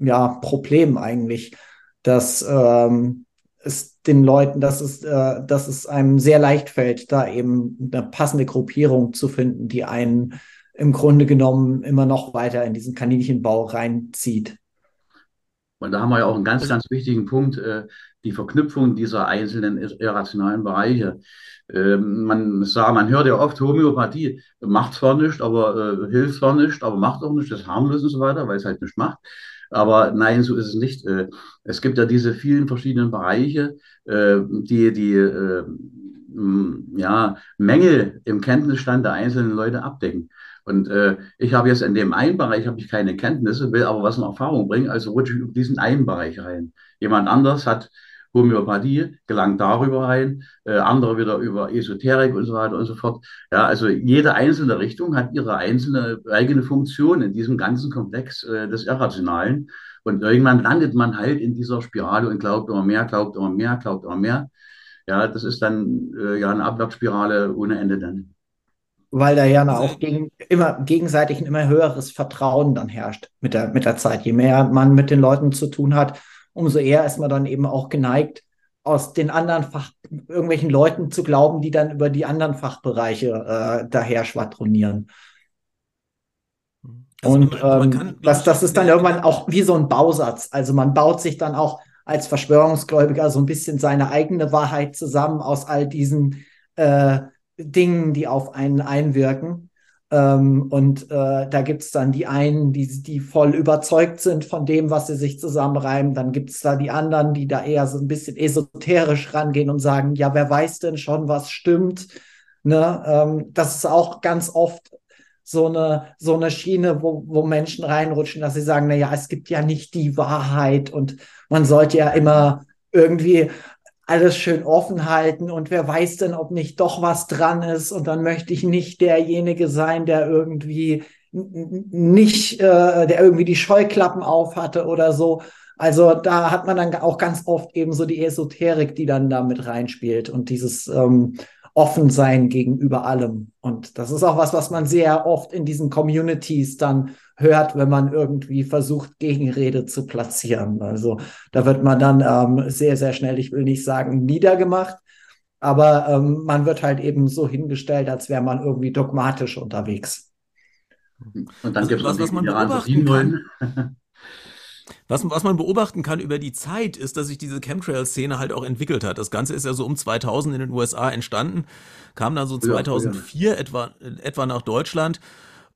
ja, Problem eigentlich, dass ähm, es den Leuten, dass es, äh, dass es einem sehr leicht fällt, da eben eine passende Gruppierung zu finden, die einen im Grunde genommen immer noch weiter in diesen Kaninchenbau reinzieht. Und da haben wir ja auch einen ganz, ganz wichtigen Punkt. Äh, die Verknüpfung dieser einzelnen irrationalen Bereiche. Ähm, man sagt, man hört ja oft, Homöopathie macht zwar nichts, aber äh, hilft zwar nichts, aber macht auch nichts, das harmlos und so weiter, weil es halt nicht macht. Aber nein, so ist es nicht. Äh, es gibt ja diese vielen verschiedenen Bereiche, äh, die die äh, ja, Mängel im Kenntnisstand der einzelnen Leute abdecken. Und äh, ich habe jetzt in dem einen Bereich habe ich keine Kenntnisse, will aber was in Erfahrung bringen, also rutsche ich über diesen einen Bereich rein. Jemand anders hat Homöopathie gelangt darüber rein, äh, andere wieder über Esoterik und so weiter und so fort. Ja, also jede einzelne Richtung hat ihre einzelne eigene Funktion in diesem ganzen Komplex äh, des Irrationalen. Und irgendwann landet man halt in dieser Spirale und glaubt immer mehr, glaubt immer mehr, glaubt immer mehr. Ja, das ist dann äh, ja eine Abwärtsspirale ohne Ende dann. Weil da ja auch gegen, immer gegenseitig ein immer höheres Vertrauen dann herrscht mit der, mit der Zeit. Je mehr man mit den Leuten zu tun hat, umso eher ist man dann eben auch geneigt, aus den anderen Fach, irgendwelchen Leuten zu glauben, die dann über die anderen Fachbereiche äh, daher schwadronieren. Also und man, man ähm, das, das ist dann irgendwann auch wie so ein Bausatz. Also man baut sich dann auch als Verschwörungsgläubiger so ein bisschen seine eigene Wahrheit zusammen aus all diesen äh, Dingen, die auf einen einwirken. Ähm, und äh, da gibt es dann die einen, die, die voll überzeugt sind von dem, was sie sich zusammenreimen. Dann gibt es da die anderen, die da eher so ein bisschen esoterisch rangehen und sagen, ja, wer weiß denn schon, was stimmt. Ne? Ähm, das ist auch ganz oft so eine, so eine Schiene, wo, wo Menschen reinrutschen, dass sie sagen, na ja, es gibt ja nicht die Wahrheit und man sollte ja immer irgendwie alles schön offen halten und wer weiß denn, ob nicht doch was dran ist und dann möchte ich nicht derjenige sein, der irgendwie nicht, äh, der irgendwie die Scheuklappen auf hatte oder so. Also da hat man dann auch ganz oft eben so die Esoterik, die dann da mit reinspielt und dieses ähm, Offensein gegenüber allem. Und das ist auch was, was man sehr oft in diesen Communities dann hört, wenn man irgendwie versucht, Gegenrede zu platzieren. Also da wird man dann ähm, sehr, sehr schnell, ich will nicht sagen, niedergemacht, aber ähm, man wird halt eben so hingestellt, als wäre man irgendwie dogmatisch unterwegs. Und dann gibt es was, was man beobachten kann. Was, was man beobachten kann über die Zeit, ist, dass sich diese Chemtrail-Szene halt auch entwickelt hat. Das Ganze ist ja so um 2000 in den USA entstanden, kam dann so 2004 ja, ja. etwa, etwa nach Deutschland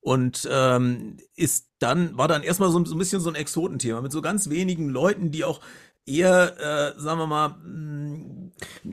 und ähm, ist dann war dann erstmal so, so ein bisschen so ein Exotenthema mit so ganz wenigen Leuten, die auch eher, äh, sagen wir mal, mm,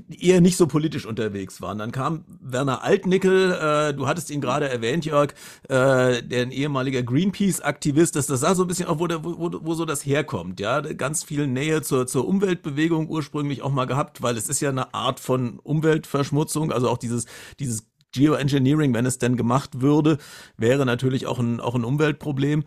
eher nicht so politisch unterwegs waren. Dann kam Werner Altnickel, äh, du hattest ihn gerade erwähnt, Jörg, äh, der ein ehemaliger Greenpeace-Aktivist, das, das sah so ein bisschen auch, wo, der, wo, wo so das herkommt, ja, ganz viel Nähe zur, zur Umweltbewegung ursprünglich auch mal gehabt, weil es ist ja eine Art von Umweltverschmutzung, also auch dieses, dieses Geoengineering, wenn es denn gemacht würde, wäre natürlich auch ein, auch ein Umweltproblem.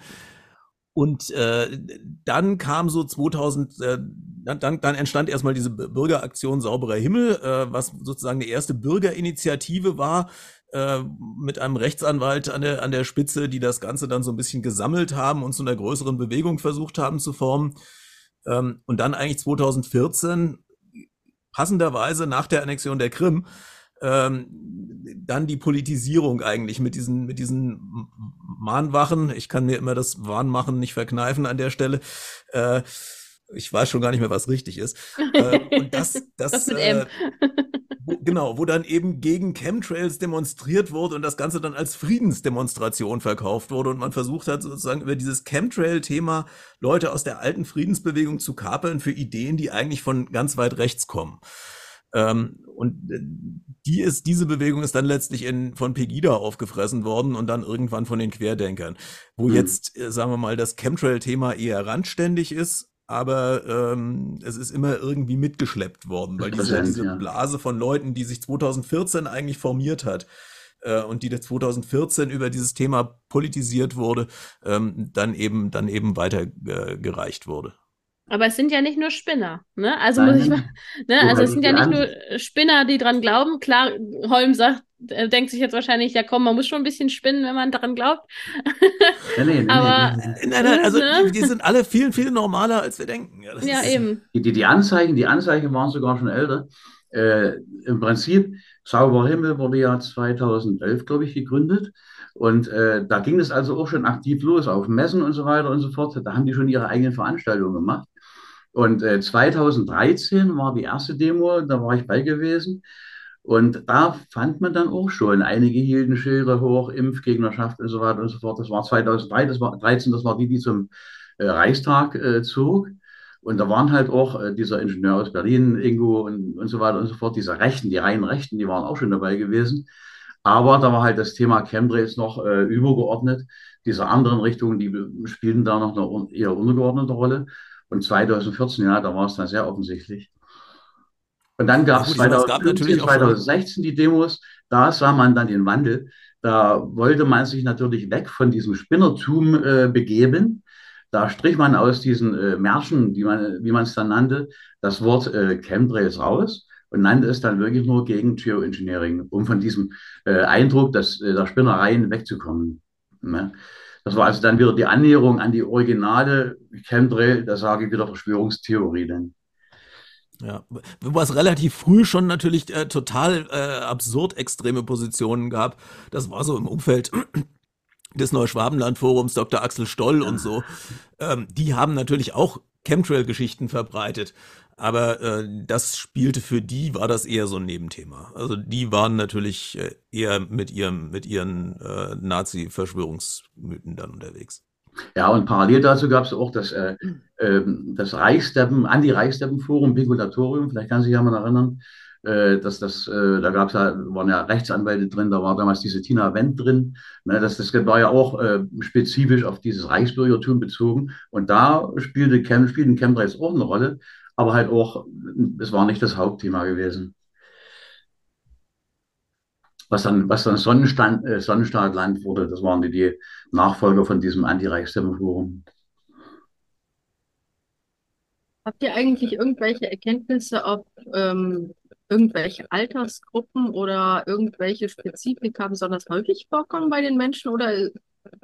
Und äh, dann kam so 2000, äh, dann, dann entstand erstmal diese Bürgeraktion Sauberer Himmel, äh, was sozusagen die erste Bürgerinitiative war, äh, mit einem Rechtsanwalt an der, an der Spitze, die das Ganze dann so ein bisschen gesammelt haben und zu einer größeren Bewegung versucht haben zu formen. Ähm, und dann eigentlich 2014, passenderweise nach der Annexion der Krim, ähm, dann die Politisierung eigentlich mit diesen, mit diesen Mahnwachen. Ich kann mir immer das Warnmachen nicht verkneifen an der Stelle. Äh, ich weiß schon gar nicht mehr, was richtig ist. Äh, und das, das, das mit M. Äh, wo, genau, wo dann eben gegen Chemtrails demonstriert wurde und das Ganze dann als Friedensdemonstration verkauft wurde und man versucht hat sozusagen über dieses Chemtrail-Thema Leute aus der alten Friedensbewegung zu kapeln für Ideen, die eigentlich von ganz weit rechts kommen. Ähm, und äh, die ist, diese Bewegung ist dann letztlich in, von Pegida aufgefressen worden und dann irgendwann von den Querdenkern. Wo mhm. jetzt, äh, sagen wir mal, das Chemtrail-Thema eher randständig ist, aber ähm, es ist immer irgendwie mitgeschleppt worden, weil diese, diese ja. Blase von Leuten, die sich 2014 eigentlich formiert hat äh, und die 2014 über dieses Thema politisiert wurde, ähm, dann eben dann eben weitergereicht wurde. Aber es sind ja nicht nur Spinner, ne? Also Nein. muss ich mal, ne? Also es sind ja nicht nur Spinner, die dran glauben. Klar, Holm sagt, er denkt sich jetzt wahrscheinlich, ja komm, man muss schon ein bisschen spinnen, wenn man daran glaubt. Nee, nee, Aber, nee, nein, nein, also ne? die sind alle viel, viel normaler, als wir denken. Ja, ja ist, eben. Die, die Anzeichen, die Anzeichen waren sogar schon älter. Äh, Im Prinzip, Sauber Himmel wurde ja 2011, glaube ich, gegründet. Und äh, da ging es also auch schon aktiv los auf Messen und so weiter und so fort. Da haben die schon ihre eigenen Veranstaltungen gemacht. Und äh, 2013 war die erste Demo, da war ich bei gewesen. Und da fand man dann auch schon, einige hielten Schilder hoch, Impfgegnerschaft und so weiter und so fort. Das war 2003, das war 13, das war die, die zum äh, Reichstag äh, zog. Und da waren halt auch äh, dieser Ingenieur aus Berlin, Ingo und, und so weiter und so fort, diese Rechten, die reinen Rechten, die waren auch schon dabei gewesen. Aber da war halt das Thema Chemtrails noch äh, übergeordnet. Diese anderen Richtungen, die spielten da noch eine eher untergeordnete Rolle. Und 2014, ja, da war es dann sehr offensichtlich. Und dann gab es 2015, 2016 die Demos. Da sah man dann den Wandel. Da wollte man sich natürlich weg von diesem Spinnertum äh, begeben. Da strich man aus diesen äh, Märschen, die man, wie man es dann nannte, das Wort äh, Chemtrails raus und nannte es dann wirklich nur gegen Geoengineering, um von diesem äh, Eindruck dass, äh, der Spinnereien wegzukommen. Ne? Das war also dann wieder die Annäherung an die originale Chemtrail, da sage ich wieder Verschwörungstheorie denn. Ja, wo es relativ früh schon natürlich äh, total äh, absurd extreme Positionen gab. Das war so im Umfeld des Neuschwabenland-Forums, Dr. Axel Stoll und so. Ähm, die haben natürlich auch Chemtrail-Geschichten verbreitet. Aber äh, das spielte für die, war das eher so ein Nebenthema. Also die waren natürlich äh, eher mit ihrem, mit ihren äh, Nazi-Verschwörungsmythen dann unterwegs. Ja, und parallel dazu gab es auch das, äh, äh, das Reichsdeppen, Anti-Reichsdeppen-Forum, Picolatorium, vielleicht kann sich ja mal erinnern, äh, dass das, äh, da gab es ja, waren ja Rechtsanwälte drin, da war damals diese Tina Wendt drin, ne, das, das war ja auch äh, spezifisch auf dieses Reichsbürgertum bezogen und da spielte Chem, spielten Chemtrails auch eine Rolle, aber halt auch, es war nicht das Hauptthema gewesen. Was dann, was dann Sonnenstand, äh, Sonnenstaatland wurde, das waren die, die Nachfolger von diesem Anti-Reichsdemmer-Forum. Habt ihr eigentlich irgendwelche Erkenntnisse, ob ähm, irgendwelche Altersgruppen oder irgendwelche Spezifika besonders häufig vorkommen bei den Menschen? Oder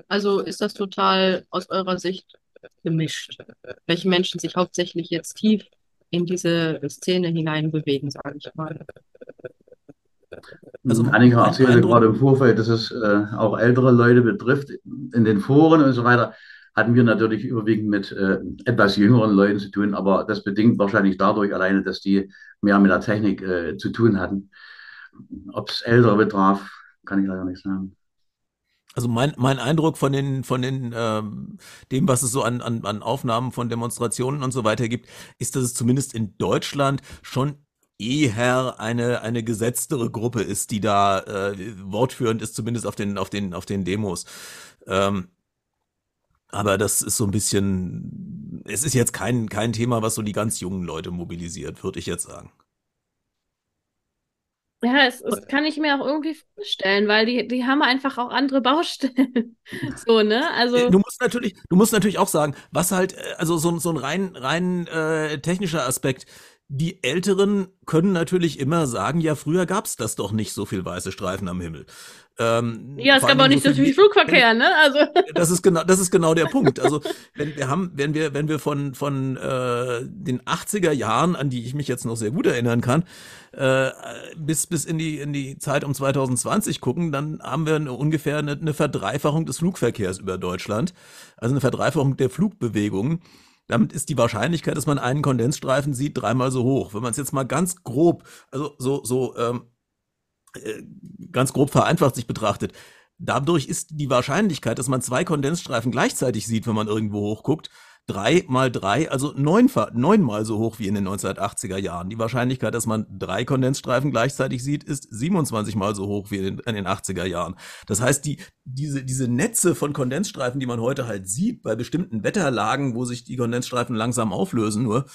also ist das total aus eurer Sicht gemischt? Welche Menschen sich hauptsächlich jetzt tief in diese Szene hinein bewegen, sage ich mal. Also einige erzählte gerade im Vorfeld, dass es äh, auch ältere Leute betrifft. In den Foren und so weiter hatten wir natürlich überwiegend mit äh, etwas jüngeren Leuten zu tun, aber das bedingt wahrscheinlich dadurch alleine, dass die mehr mit der Technik äh, zu tun hatten. Ob es ältere betraf, kann ich leider nicht sagen. Also mein, mein Eindruck von den, von den, ähm, dem, was es so an, an, an Aufnahmen von Demonstrationen und so weiter gibt, ist, dass es zumindest in Deutschland schon eher eine, eine gesetztere Gruppe ist, die da äh, wortführend ist, zumindest auf den, auf den, auf den Demos. Ähm, aber das ist so ein bisschen, es ist jetzt kein, kein Thema, was so die ganz jungen Leute mobilisiert, würde ich jetzt sagen. Ja, es, es kann ich mir auch irgendwie vorstellen, weil die, die haben einfach auch andere Baustellen. so, ne? Also. Du musst natürlich, du musst natürlich auch sagen, was halt, äh, also so, so ein rein, rein äh, technischer Aspekt, die Älteren können natürlich immer sagen, ja, früher gab's das doch nicht, so viel weiße Streifen am Himmel. Ähm, ja, es gab auch nicht so viel Flugverkehr, ne? Also. Das ist genau, das ist genau der Punkt. Also wenn wir haben, wenn wir, wenn wir von von äh, den 80er Jahren, an die ich mich jetzt noch sehr gut erinnern kann, äh, bis bis in die in die Zeit um 2020 gucken, dann haben wir eine, ungefähr eine, eine Verdreifachung des Flugverkehrs über Deutschland, also eine Verdreifachung der Flugbewegungen. damit ist die Wahrscheinlichkeit, dass man einen Kondensstreifen sieht, dreimal so hoch. Wenn man es jetzt mal ganz grob, also so, so ähm, äh, ganz grob vereinfacht sich betrachtet, dadurch ist die Wahrscheinlichkeit, dass man zwei Kondensstreifen gleichzeitig sieht, wenn man irgendwo hochguckt, drei mal drei, also neun, neunmal so hoch wie in den 1980er Jahren. Die Wahrscheinlichkeit, dass man drei Kondensstreifen gleichzeitig sieht, ist 27 mal so hoch wie in, in den 80er Jahren. Das heißt, die, diese, diese Netze von Kondensstreifen, die man heute halt sieht, bei bestimmten Wetterlagen, wo sich die Kondensstreifen langsam auflösen, nur,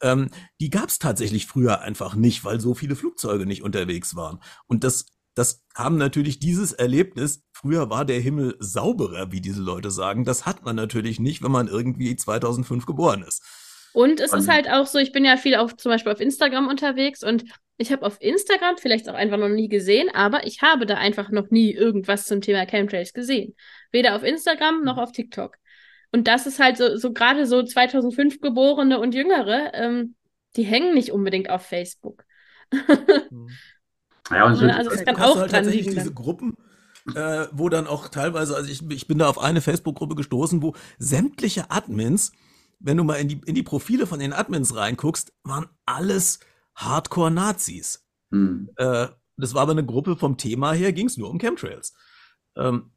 ähm, die gab es tatsächlich früher einfach nicht, weil so viele Flugzeuge nicht unterwegs waren. Und das das haben natürlich dieses Erlebnis, früher war der Himmel sauberer, wie diese Leute sagen, das hat man natürlich nicht, wenn man irgendwie 2005 geboren ist. Und es und ist halt auch so, ich bin ja viel auf zum Beispiel auf Instagram unterwegs und ich habe auf Instagram vielleicht auch einfach noch nie gesehen, aber ich habe da einfach noch nie irgendwas zum Thema Chemtrails gesehen. Weder auf Instagram noch auf TikTok. Und das ist halt so, so gerade so 2005 Geborene und Jüngere, ähm, die hängen nicht unbedingt auf Facebook. Ja, und so, ja, also es kann auch halt tatsächlich liegen, diese Gruppen, äh, wo dann auch teilweise, also ich, ich bin da auf eine Facebook-Gruppe gestoßen, wo sämtliche Admins, wenn du mal in die, in die Profile von den Admins reinguckst, waren alles Hardcore-Nazis. Hm. Äh, das war aber eine Gruppe vom Thema her, ging es nur um Chemtrails. Ähm,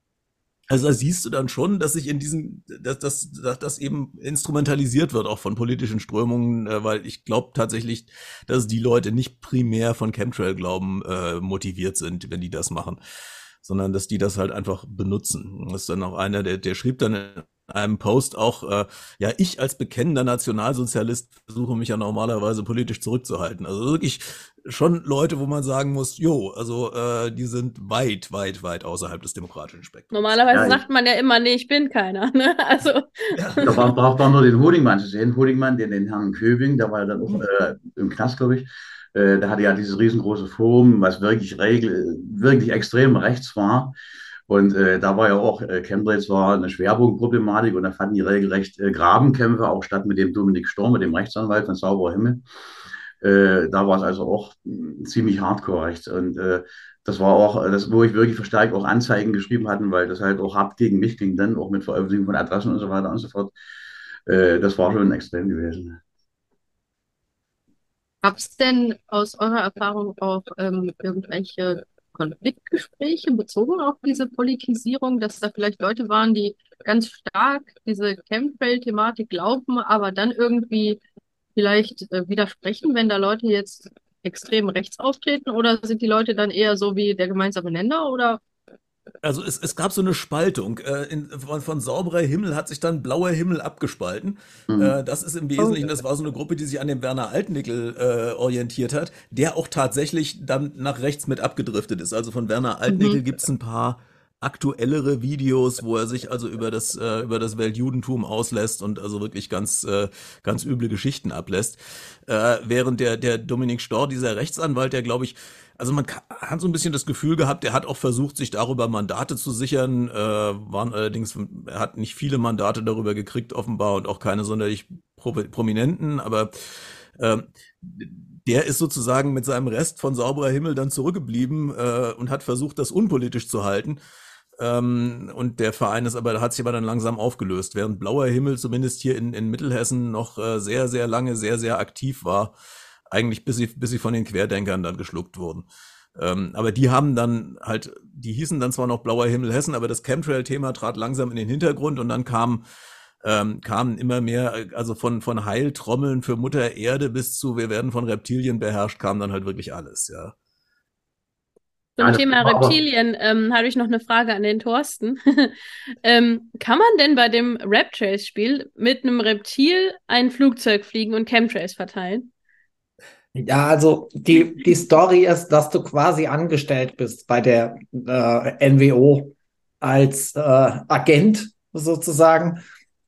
also da siehst du dann schon, dass sich in diesem, dass, dass, dass das eben instrumentalisiert wird, auch von politischen Strömungen, äh, weil ich glaube tatsächlich, dass die Leute nicht primär von Chemtrail-Glauben äh, motiviert sind, wenn die das machen, sondern dass die das halt einfach benutzen. Das ist dann auch einer, der, der schrieb dann einem Post auch, äh, ja, ich als bekennender Nationalsozialist versuche mich ja normalerweise politisch zurückzuhalten. Also wirklich schon Leute, wo man sagen muss, jo, also äh, die sind weit, weit, weit außerhalb des demokratischen Spektrums. Normalerweise ja, sagt man ja immer, nee, ich bin keiner. Ne? Also. Ja. Da braucht man nur den Hodingmann zu sehen. Hodingmann, den, den Herrn Köbing, der war ja dann auch mhm. äh, im Knast, glaube ich. Äh, der hatte ja dieses riesengroße Forum, was wirklich, regel, wirklich extrem rechts war. Und äh, da war ja auch, äh, Chemtrails war eine Schwerpunktproblematik und da fanden die regelrecht äh, Grabenkämpfe auch statt mit dem Dominik Storm, mit dem Rechtsanwalt von Sauberer Himmel. Äh, da war es also auch mh, ziemlich hardcore rechts. Und äh, das war auch das, wo ich wirklich verstärkt auch Anzeigen geschrieben hatten, weil das halt auch hart gegen mich ging, dann auch mit Veröffentlichung von Adressen und so weiter und so fort. Äh, das war schon extrem gewesen. Gab es denn aus eurer Erfahrung auch ähm, irgendwelche Konfliktgespräche bezogen auf diese Politisierung, dass da vielleicht Leute waren, die ganz stark diese Chemtrail-Thematik glauben, aber dann irgendwie vielleicht äh, widersprechen, wenn da Leute jetzt extrem rechts auftreten? Oder sind die Leute dann eher so wie der gemeinsame Nenner? Oder also es, es gab so eine Spaltung. Äh, in, von, von sauberer Himmel hat sich dann blauer Himmel abgespalten. Mhm. Äh, das ist im Wesentlichen, das war so eine Gruppe, die sich an dem Werner Altnickel äh, orientiert hat, der auch tatsächlich dann nach rechts mit abgedriftet ist. Also von Werner Altnickel mhm. gibt es ein paar aktuellere Videos, wo er sich also über das äh, über das Weltjudentum auslässt und also wirklich ganz äh, ganz üble Geschichten ablässt, äh, während der der Dominik Storr, dieser Rechtsanwalt, der glaube ich also man hat so ein bisschen das Gefühl gehabt, er hat auch versucht, sich darüber Mandate zu sichern, äh, waren allerdings, er hat nicht viele Mandate darüber gekriegt, offenbar, und auch keine sonderlich prominenten, aber äh, der ist sozusagen mit seinem Rest von sauberer Himmel dann zurückgeblieben äh, und hat versucht, das unpolitisch zu halten. Ähm, und der Verein ist aber, hat sich aber dann langsam aufgelöst, während Blauer Himmel zumindest hier in, in Mittelhessen noch äh, sehr, sehr lange, sehr, sehr aktiv war eigentlich bis sie, bis sie von den Querdenkern dann geschluckt wurden. Ähm, aber die haben dann halt, die hießen dann zwar noch Blauer Himmel Hessen, aber das Chemtrail-Thema trat langsam in den Hintergrund und dann kam ähm, kamen immer mehr, also von, von Heiltrommeln für Mutter Erde bis zu wir werden von Reptilien beherrscht, kam dann halt wirklich alles, ja. Zum ja, Thema Reptilien ähm, habe ich noch eine Frage an den Thorsten. ähm, kann man denn bei dem Raptrace-Spiel mit einem Reptil ein Flugzeug fliegen und Chemtrails verteilen? Ja, also die, die Story ist, dass du quasi angestellt bist bei der äh, NWO als äh, Agent sozusagen.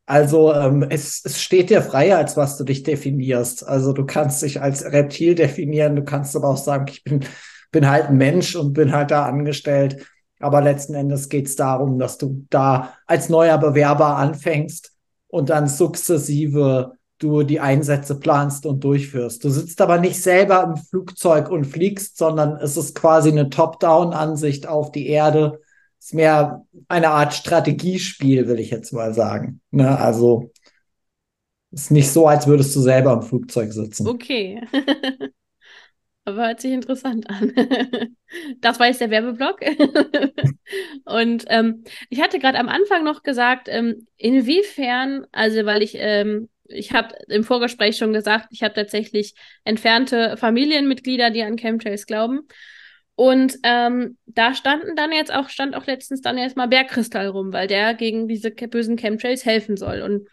Also ähm, es, es steht dir frei, als was du dich definierst. Also du kannst dich als Reptil definieren, du kannst aber auch sagen, ich bin, bin halt ein Mensch und bin halt da angestellt. Aber letzten Endes geht es darum, dass du da als neuer Bewerber anfängst und dann sukzessive du die Einsätze planst und durchführst. Du sitzt aber nicht selber im Flugzeug und fliegst, sondern es ist quasi eine Top-Down-Ansicht auf die Erde. Es ist mehr eine Art Strategiespiel, will ich jetzt mal sagen. Ne? Also ist nicht so, als würdest du selber im Flugzeug sitzen. Okay. Aber hört sich interessant an. das war jetzt der Werbeblock. und ähm, ich hatte gerade am Anfang noch gesagt, ähm, inwiefern, also weil ich, ähm, ich habe im Vorgespräch schon gesagt, ich habe tatsächlich entfernte Familienmitglieder, die an Chemtrails glauben. Und ähm, da standen dann jetzt auch, stand auch letztens dann erstmal Bergkristall rum, weil der gegen diese bösen Chemtrails helfen soll. Und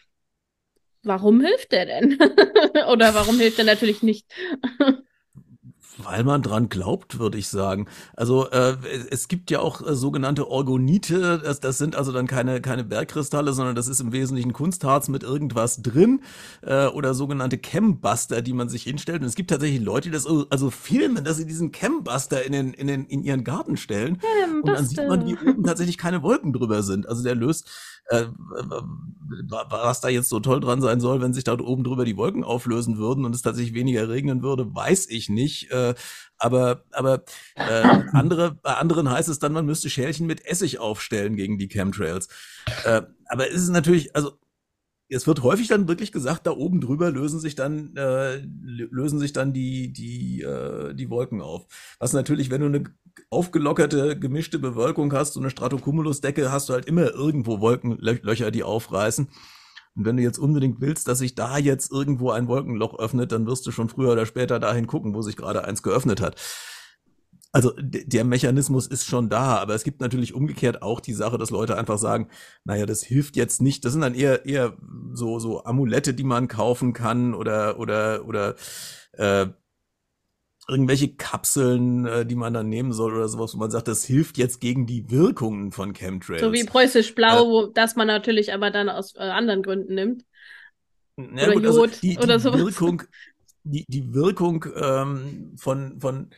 warum hilft der denn? Oder warum hilft er natürlich nicht? Weil man dran glaubt, würde ich sagen. Also äh, es gibt ja auch äh, sogenannte Orgonite. Das, das sind also dann keine, keine Bergkristalle, sondern das ist im Wesentlichen Kunstharz mit irgendwas drin äh, oder sogenannte Chembuster, die man sich hinstellt. Und es gibt tatsächlich Leute, die das also filmen, dass sie diesen Chembuster in, den, in, den, in ihren Garten stellen. Chembuster. Und dann sieht man, wie oben tatsächlich keine Wolken drüber sind. Also der löst äh, was da jetzt so toll dran sein soll, wenn sich da oben drüber die Wolken auflösen würden und es tatsächlich weniger regnen würde, weiß ich nicht. Äh, aber aber äh, andere, bei anderen heißt es dann, man müsste Schälchen mit Essig aufstellen gegen die Chemtrails. Äh, aber es ist natürlich, also es wird häufig dann wirklich gesagt, da oben drüber lösen sich dann äh, lösen sich dann die die äh, die Wolken auf. Was natürlich, wenn du eine aufgelockerte gemischte Bewölkung hast, so eine Stratocumulusdecke, hast du halt immer irgendwo Wolkenlöcher, die aufreißen. Und wenn du jetzt unbedingt willst, dass sich da jetzt irgendwo ein Wolkenloch öffnet, dann wirst du schon früher oder später dahin gucken, wo sich gerade eins geöffnet hat. Also der Mechanismus ist schon da, aber es gibt natürlich umgekehrt auch die Sache, dass Leute einfach sagen, naja, das hilft jetzt nicht. Das sind dann eher eher so so Amulette, die man kaufen kann oder oder oder äh, irgendwelche Kapseln, äh, die man dann nehmen soll oder sowas, wo man sagt, das hilft jetzt gegen die Wirkungen von Chemtrails. So wie preußisch blau, äh, das man natürlich aber dann aus äh, anderen Gründen nimmt. oder gut, also Jod also die, die oder sowas. Wirkung, die, die Wirkung ähm, von, von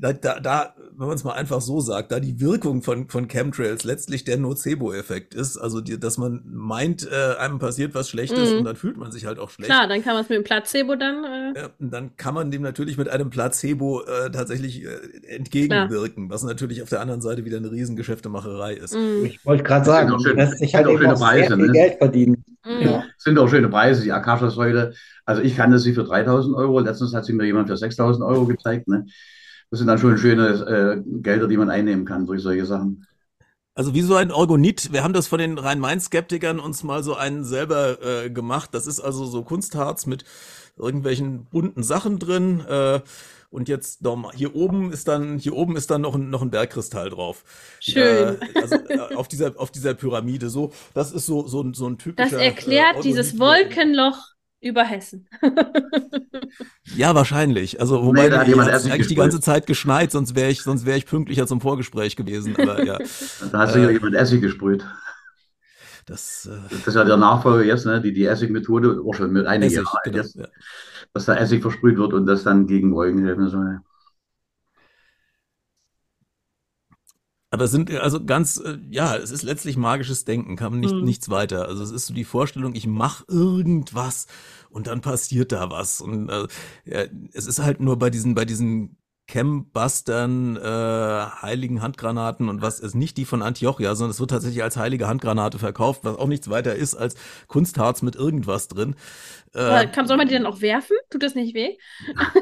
da, da, da, wenn man es mal einfach so sagt, da die Wirkung von, von Chemtrails letztlich der Nocebo-Effekt ist, also die, dass man meint, äh, einem passiert was Schlechtes mm. und dann fühlt man sich halt auch schlecht. Klar, dann kann man es mit dem Placebo dann. Äh ja, dann kann man dem natürlich mit einem Placebo äh, tatsächlich äh, entgegenwirken, Klar. was natürlich auf der anderen Seite wieder eine Riesengeschäftemacherei ist. Mm. Ich wollte gerade sagen, das lässt sich halt auch schöne Preise, ne? Geld verdienen. Mm. Ja. Sind auch schöne Preise, die Akasha-Säule. Also ich kannte sie für 3000 Euro, letztens hat sie mir jemand für 6000 Euro gezeigt. Ne? Das sind dann schon schöne äh, Gelder, die man einnehmen kann durch solche Sachen. Also wie so ein Orgonit, wir haben das von den Rhein-Main-Skeptikern uns mal so einen selber äh, gemacht. Das ist also so Kunstharz mit irgendwelchen bunten Sachen drin. Äh, und jetzt nochmal, hier oben ist dann, hier oben ist dann noch ein, noch ein Bergkristall drauf. Schön. Äh, also äh, auf dieser, auf dieser Pyramide so. Das ist so, so, so ein typischer. Das erklärt äh, dieses Wolkenloch über Hessen. ja, wahrscheinlich. Also, wobei nee, da hat jemand eigentlich gesprüht. die ganze Zeit geschneit, sonst wäre ich, sonst wäre ich pünktlicher zum Vorgespräch gewesen. Aber ja. da hat sich ja äh, jemand Essig gesprüht. Das, äh, das ist ja der Nachfolger jetzt, ne? die, die Essig-Methode, auch schon mit einigen Jahren genau, jetzt, ja. dass da Essig versprüht wird und das dann gegen Wolken helfen soll. Aber es sind also ganz, äh, ja, es ist letztlich magisches Denken, kann man nicht, mhm. nichts weiter. Also es ist so die Vorstellung, ich mache irgendwas und dann passiert da was. Und äh, ja, es ist halt nur bei diesen, bei diesen Chembustern, äh, heiligen Handgranaten und was ist nicht die von Antiochia, sondern es wird tatsächlich als heilige Handgranate verkauft, was auch nichts weiter ist als Kunstharz mit irgendwas drin. Äh, kann, soll man die dann auch werfen? Tut das nicht weh?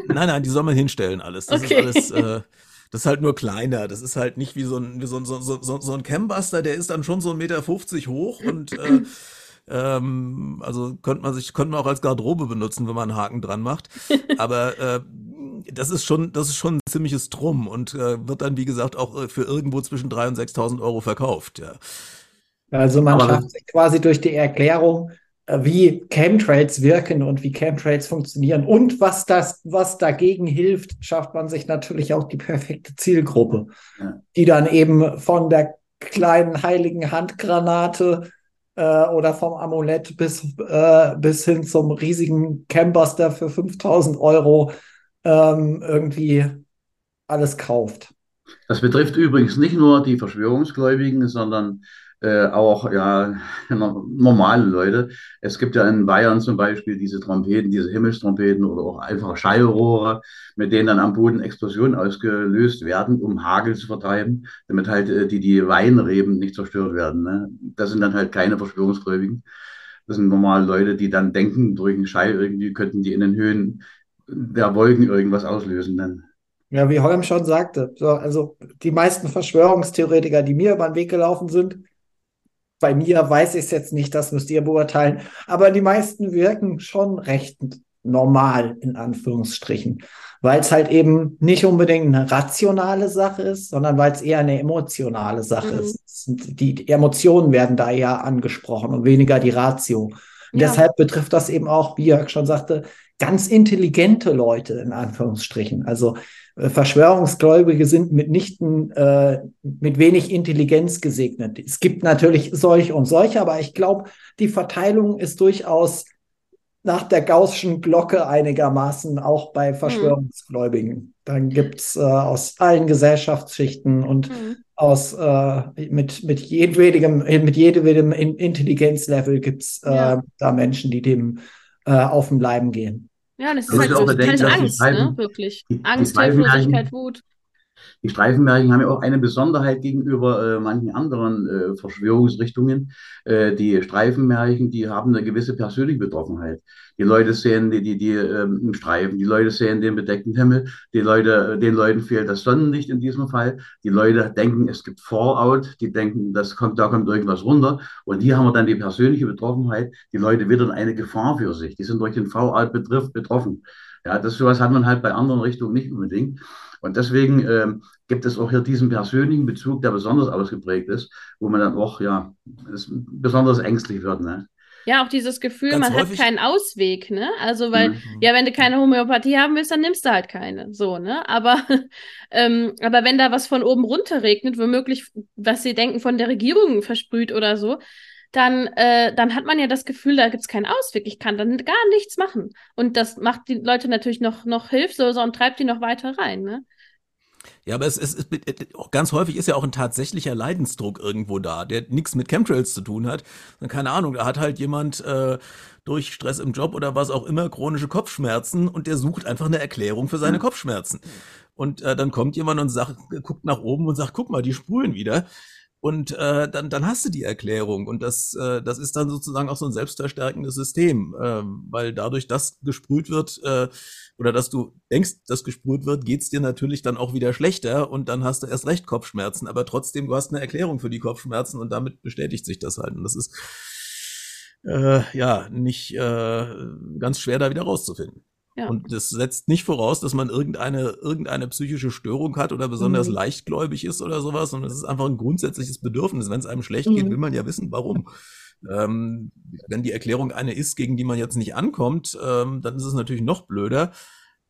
nein, nein, die soll man hinstellen alles. Das okay. ist alles. Äh, das ist halt nur kleiner. Das ist halt nicht wie so ein, wie so, ein, so, so, so ein Cambuster, der ist dann schon so 1,50 Meter hoch und äh, ähm, also könnte man sich, könnte man auch als Garderobe benutzen, wenn man einen Haken dran macht. Aber äh, das ist schon, das ist schon ein ziemliches Drum und äh, wird dann, wie gesagt, auch äh, für irgendwo zwischen 3.000 und 6.000 Euro verkauft, ja. Also man Aber schafft sich quasi durch die Erklärung, wie Chemtrails wirken und wie Chemtrails funktionieren und was das, was dagegen hilft, schafft man sich natürlich auch die perfekte Zielgruppe, ja. die dann eben von der kleinen heiligen Handgranate äh, oder vom Amulett bis, äh, bis hin zum riesigen Cambuster für 5000 Euro ähm, irgendwie alles kauft. Das betrifft übrigens nicht nur die Verschwörungsgläubigen, sondern äh, auch ja normale Leute. Es gibt ja in Bayern zum Beispiel diese Trompeten, diese Himmelstrompeten oder auch einfache Schallrohre, mit denen dann am Boden Explosionen ausgelöst werden, um Hagel zu vertreiben, damit halt äh, die, die Weinreben nicht zerstört werden. Ne? Das sind dann halt keine Verschwörungsgläubigen. Das sind normale Leute, die dann denken, durch einen Schall irgendwie könnten die in den Höhen der Wolken irgendwas auslösen dann. Ja, wie Holm schon sagte, so, also die meisten Verschwörungstheoretiker, die mir über den Weg gelaufen sind, bei mir weiß ich es jetzt nicht, das müsst ihr beurteilen, aber die meisten wirken schon recht normal, in Anführungsstrichen, weil es halt eben nicht unbedingt eine rationale Sache ist, sondern weil es eher eine emotionale Sache mhm. ist. Die Emotionen werden da eher angesprochen und weniger die Ratio. Und ja. deshalb betrifft das eben auch, wie Jörg schon sagte, ganz intelligente Leute, in Anführungsstrichen. Also Verschwörungsgläubige sind mitnichten äh, mit wenig Intelligenz gesegnet. Es gibt natürlich solche und solche, aber ich glaube, die Verteilung ist durchaus nach der Gaußschen Glocke einigermaßen auch bei hm. Verschwörungsgläubigen. Dann gibt's äh, aus allen Gesellschaftsschichten und mhm. aus äh, mit, mit jedwedem, mit jedem Intelligenzlevel gibt's äh, ja. da Menschen, die dem äh, auf den Leiben gehen. Ja, das ist halt so totale Angst, ne? Wirklich. Angst, Hilflosigkeit, Wut. Die Streifenmärchen haben ja auch eine Besonderheit gegenüber äh, manchen anderen äh, Verschwörungsrichtungen. Äh, die Streifenmärchen, die haben eine gewisse persönliche Betroffenheit. Die Leute sehen die, die, die ähm, im Streifen, die Leute sehen den bedeckten Himmel, die Leute, den Leuten fehlt das Sonnenlicht in diesem Fall. Die Leute denken, es gibt Fallout, die denken, das kommt, da kommt irgendwas runter. Und hier haben wir dann die persönliche Betroffenheit. Die Leute wittern eine Gefahr für sich. Die sind durch den Fallout betroffen. Ja, das sowas hat man halt bei anderen Richtungen nicht unbedingt. Und deswegen ähm, gibt es auch hier diesen persönlichen Bezug, der besonders ausgeprägt ist, wo man dann auch ja besonders ängstlich wird. Ne? Ja, auch dieses Gefühl, Ganz man hat keinen Ausweg, ne? Also, weil, mhm. ja, wenn du keine Homöopathie haben willst, dann nimmst du halt keine. So, ne? Aber, ähm, aber wenn da was von oben runter regnet, womöglich, was sie denken, von der Regierung versprüht oder so, dann, äh, dann hat man ja das Gefühl, da gibt es keinen Ausweg. Ich kann dann gar nichts machen. Und das macht die Leute natürlich noch, noch hilfloser und treibt die noch weiter rein. Ne? Ja, aber es ist ganz häufig ist ja auch ein tatsächlicher Leidensdruck irgendwo da, der nichts mit Chemtrails zu tun hat. Keine Ahnung, da hat halt jemand äh, durch Stress im Job oder was auch immer chronische Kopfschmerzen und der sucht einfach eine Erklärung für seine Kopfschmerzen. Und äh, dann kommt jemand und sagt, guckt nach oben und sagt, guck mal, die spulen wieder. Und äh, dann, dann hast du die Erklärung. Und das, äh, das ist dann sozusagen auch so ein selbstverstärkendes System, äh, weil dadurch, dass gesprüht wird äh, oder dass du denkst, dass gesprüht wird, geht's dir natürlich dann auch wieder schlechter und dann hast du erst recht Kopfschmerzen. Aber trotzdem, du hast eine Erklärung für die Kopfschmerzen und damit bestätigt sich das halt. Und das ist äh, ja nicht äh, ganz schwer, da wieder rauszufinden. Ja. Und das setzt nicht voraus, dass man irgendeine, irgendeine psychische Störung hat oder besonders mhm. leichtgläubig ist oder sowas, sondern es ist einfach ein grundsätzliches Bedürfnis. Wenn es einem schlecht geht, mhm. will man ja wissen, warum. Ähm, wenn die Erklärung eine ist, gegen die man jetzt nicht ankommt, ähm, dann ist es natürlich noch blöder.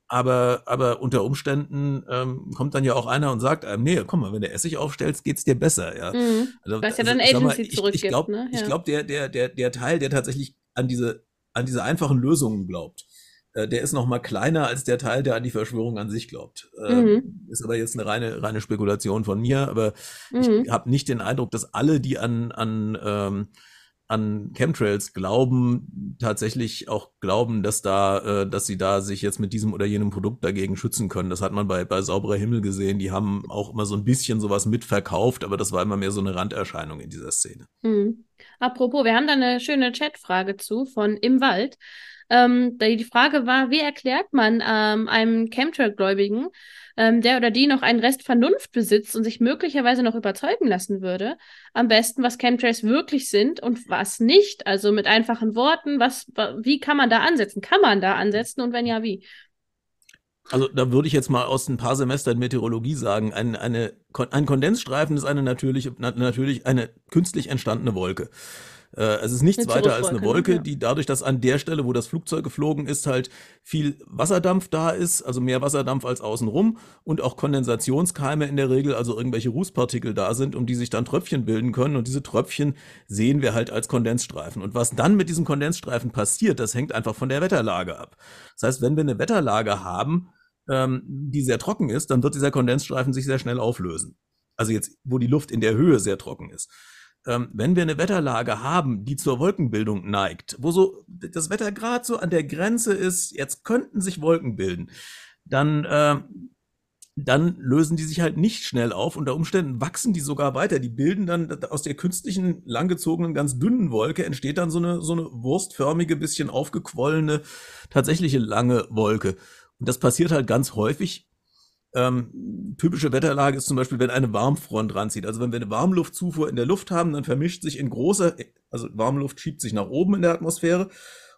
Aber, aber unter Umständen ähm, kommt dann ja auch einer und sagt einem, nee, komm mal, wenn du Essig aufstellst, geht's dir besser. Ja. Mhm. Also, Was ja dann also, Agency mal, zurückgibt. Ich, ich glaube, ne? ja. glaub, der, der, der, der Teil, der tatsächlich an diese, an diese einfachen Lösungen glaubt, äh, der ist noch mal kleiner als der Teil, der an die Verschwörung an sich glaubt. Ähm, mhm. Ist aber jetzt eine reine, reine Spekulation von mir, aber mhm. ich habe nicht den Eindruck, dass alle, die an, an, ähm, an Chemtrails glauben, tatsächlich auch glauben, dass da, äh, dass sie da sich jetzt mit diesem oder jenem Produkt dagegen schützen können. Das hat man bei, bei sauberer Himmel gesehen. Die haben auch immer so ein bisschen sowas mitverkauft, aber das war immer mehr so eine Randerscheinung in dieser Szene. Mhm. Apropos, wir haben da eine schöne Chatfrage zu von Im Wald. Ähm, die Frage war, wie erklärt man ähm, einem Chemtrail-Gläubigen, ähm, der oder die noch einen Rest Vernunft besitzt und sich möglicherweise noch überzeugen lassen würde, am besten, was Chemtrails wirklich sind und was nicht? Also mit einfachen Worten, was, wie kann man da ansetzen? Kann man da ansetzen und wenn ja, wie? Also da würde ich jetzt mal aus ein paar Semestern Meteorologie sagen, ein, eine, ein Kondensstreifen ist eine natürliche, natürlich eine künstlich entstandene Wolke. Äh, es ist nichts weiter als eine Wolke, ja. die dadurch, dass an der Stelle, wo das Flugzeug geflogen ist, halt viel Wasserdampf da ist, also mehr Wasserdampf als außenrum und auch Kondensationskeime in der Regel, also irgendwelche Rußpartikel da sind, um die sich dann Tröpfchen bilden können. Und diese Tröpfchen sehen wir halt als Kondensstreifen. Und was dann mit diesem Kondensstreifen passiert, das hängt einfach von der Wetterlage ab. Das heißt, wenn wir eine Wetterlage haben, ähm, die sehr trocken ist, dann wird dieser Kondensstreifen sich sehr schnell auflösen. Also jetzt, wo die Luft in der Höhe sehr trocken ist ähm, wenn wir eine Wetterlage haben, die zur Wolkenbildung neigt, wo so das Wetter gerade so an der Grenze ist, jetzt könnten sich Wolken bilden, dann, äh, dann lösen die sich halt nicht schnell auf. Unter Umständen wachsen die sogar weiter. Die bilden dann aus der künstlichen, langgezogenen, ganz dünnen Wolke entsteht dann so eine, so eine wurstförmige, bisschen aufgequollene, tatsächliche lange Wolke. Und das passiert halt ganz häufig. Ähm, typische Wetterlage ist zum Beispiel, wenn eine Warmfront ranzieht. Also wenn wir eine Warmluftzufuhr in der Luft haben, dann vermischt sich in großer, also Warmluft schiebt sich nach oben in der Atmosphäre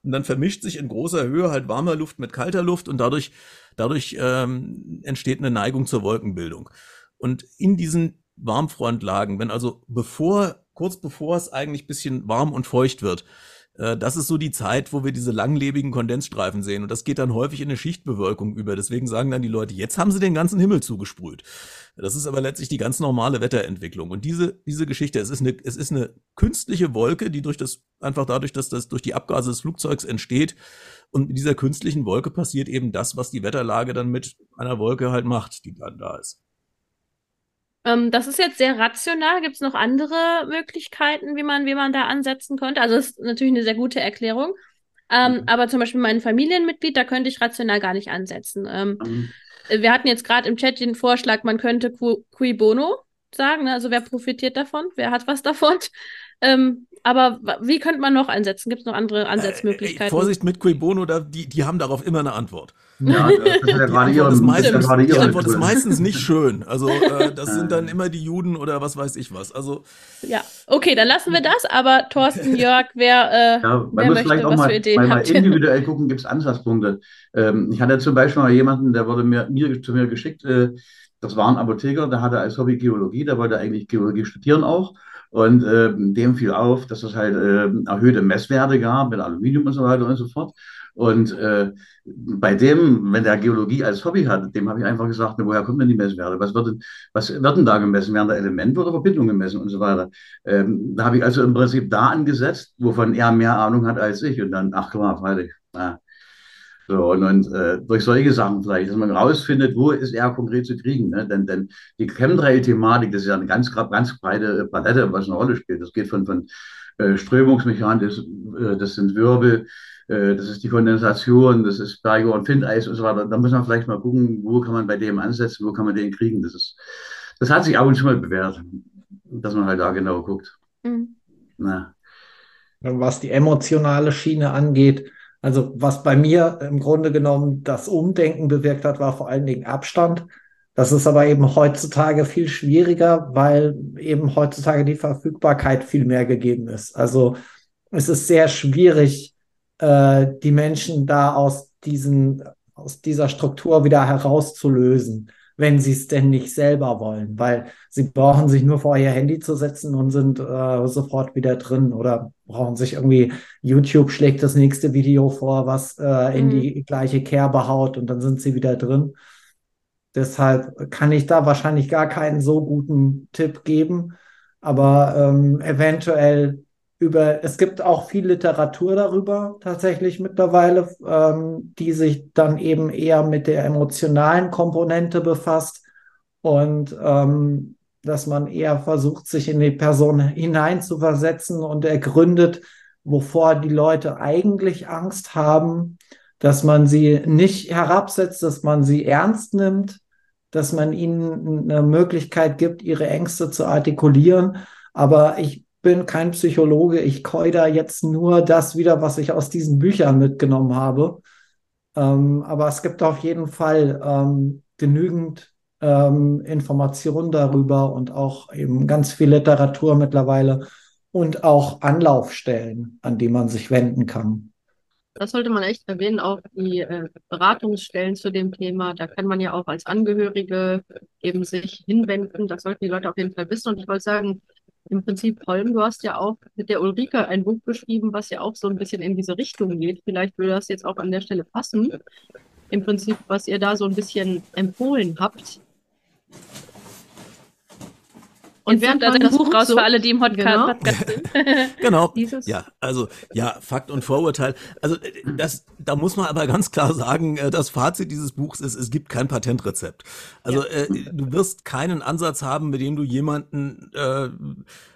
und dann vermischt sich in großer Höhe halt warmer Luft mit kalter Luft und dadurch, dadurch ähm, entsteht eine Neigung zur Wolkenbildung. Und in diesen Warmfrontlagen, wenn also bevor, kurz bevor es eigentlich bisschen warm und feucht wird, das ist so die Zeit, wo wir diese langlebigen Kondensstreifen sehen. Und das geht dann häufig in eine Schichtbewölkung über. Deswegen sagen dann die Leute, jetzt haben sie den ganzen Himmel zugesprüht. Das ist aber letztlich die ganz normale Wetterentwicklung. Und diese, diese Geschichte, es ist eine, es ist eine künstliche Wolke, die durch das, einfach dadurch, dass das durch die Abgase des Flugzeugs entsteht. Und mit dieser künstlichen Wolke passiert eben das, was die Wetterlage dann mit einer Wolke halt macht, die dann da ist. Ähm, das ist jetzt sehr rational. Gibt es noch andere Möglichkeiten, wie man, wie man da ansetzen könnte? Also, das ist natürlich eine sehr gute Erklärung. Ähm, mhm. Aber zum Beispiel mein Familienmitglied, da könnte ich rational gar nicht ansetzen. Ähm, mhm. Wir hatten jetzt gerade im Chat den Vorschlag, man könnte Cui Bono sagen. Ne? Also, wer profitiert davon? Wer hat was davon? Ähm, aber wie könnte man noch einsetzen? Gibt es noch andere Ansatzmöglichkeiten? Äh, Vorsicht mit Cui Bono, da, die, die haben darauf immer eine Antwort. Ja, das ist ja gerade ihre, ist meistens, ja die Antwort ist meistens nicht schön. Also äh, das sind dann immer die Juden oder was weiß ich was. Also ja, okay, dann lassen wir das. Aber Thorsten, Jörg, wer, äh, ja, wer möchte, vielleicht auch was mal, für Ideen mal, mal individuell gucken, gibt es Ansatzpunkte. Ähm, ich hatte zum Beispiel mal jemanden, der wurde mir, mir zu mir geschickt. Äh, das war ein Apotheker, der hatte als Hobby Geologie, der wollte eigentlich Geologie studieren auch. Und äh, dem fiel auf, dass es halt äh, erhöhte Messwerte gab mit Aluminium und so weiter und so fort. Und äh, bei dem, wenn der Geologie als Hobby hat, dem habe ich einfach gesagt, woher kommen denn die Messwerte? Was wird denn, was wird denn da gemessen? Werden da Elemente oder Verbindungen gemessen und so weiter? Ähm, da habe ich also im Prinzip da angesetzt, wovon er mehr Ahnung hat als ich. Und dann, ach klar, freilich. Ja. So, und, und äh, durch solche Sachen vielleicht, dass man rausfindet, wo ist er konkret zu kriegen. Ne? Denn, denn die Chemtrail-Thematik, das ist ja eine ganz, ganz breite Palette, was eine Rolle spielt. Das geht von, von äh, Strömungsmechanik, das, äh, das sind Wirbel, das ist die Kondensation, das ist Berge und Findeis und so weiter. Da muss man vielleicht mal gucken, wo kann man bei dem ansetzen, wo kann man den kriegen. Das ist, das hat sich ab und zu mal bewährt, dass man halt da genau guckt. Mhm. Na. Was die emotionale Schiene angeht, also was bei mir im Grunde genommen das Umdenken bewirkt hat, war vor allen Dingen Abstand. Das ist aber eben heutzutage viel schwieriger, weil eben heutzutage die Verfügbarkeit viel mehr gegeben ist. Also es ist sehr schwierig, äh, die Menschen da aus diesen, aus dieser Struktur wieder herauszulösen, wenn sie es denn nicht selber wollen, weil sie brauchen sich nur vor ihr Handy zu setzen und sind äh, sofort wieder drin oder brauchen sich irgendwie, YouTube schlägt das nächste Video vor, was äh, in mhm. die gleiche Kerbe haut und dann sind sie wieder drin. Deshalb kann ich da wahrscheinlich gar keinen so guten Tipp geben, aber ähm, eventuell über, es gibt auch viel Literatur darüber tatsächlich mittlerweile, ähm, die sich dann eben eher mit der emotionalen Komponente befasst und ähm, dass man eher versucht, sich in die Person hineinzuversetzen und ergründet, wovor die Leute eigentlich Angst haben, dass man sie nicht herabsetzt, dass man sie ernst nimmt, dass man ihnen eine Möglichkeit gibt, ihre Ängste zu artikulieren. Aber ich bin kein Psychologe. Ich keue da jetzt nur das wieder, was ich aus diesen Büchern mitgenommen habe. Ähm, aber es gibt auf jeden Fall ähm, genügend ähm, Informationen darüber und auch eben ganz viel Literatur mittlerweile und auch Anlaufstellen, an die man sich wenden kann. Das sollte man echt erwähnen, auch die äh, Beratungsstellen zu dem Thema. Da kann man ja auch als Angehörige eben sich hinwenden. Das sollten die Leute auf jeden Fall wissen. Und ich wollte sagen, im Prinzip, Holm, du hast ja auch mit der Ulrike ein Buch beschrieben, was ja auch so ein bisschen in diese Richtung geht. Vielleicht würde das jetzt auch an der Stelle passen. Im Prinzip, was ihr da so ein bisschen empfohlen habt. Und während also das Buch raus so, für alle, die im Podcast, genau. Podcast sind. genau. ja, also ja, Fakt und Vorurteil. Also das, da muss man aber ganz klar sagen, äh, das Fazit dieses Buchs ist, es gibt kein Patentrezept. Also ja. äh, du wirst keinen Ansatz haben, mit dem du jemanden äh,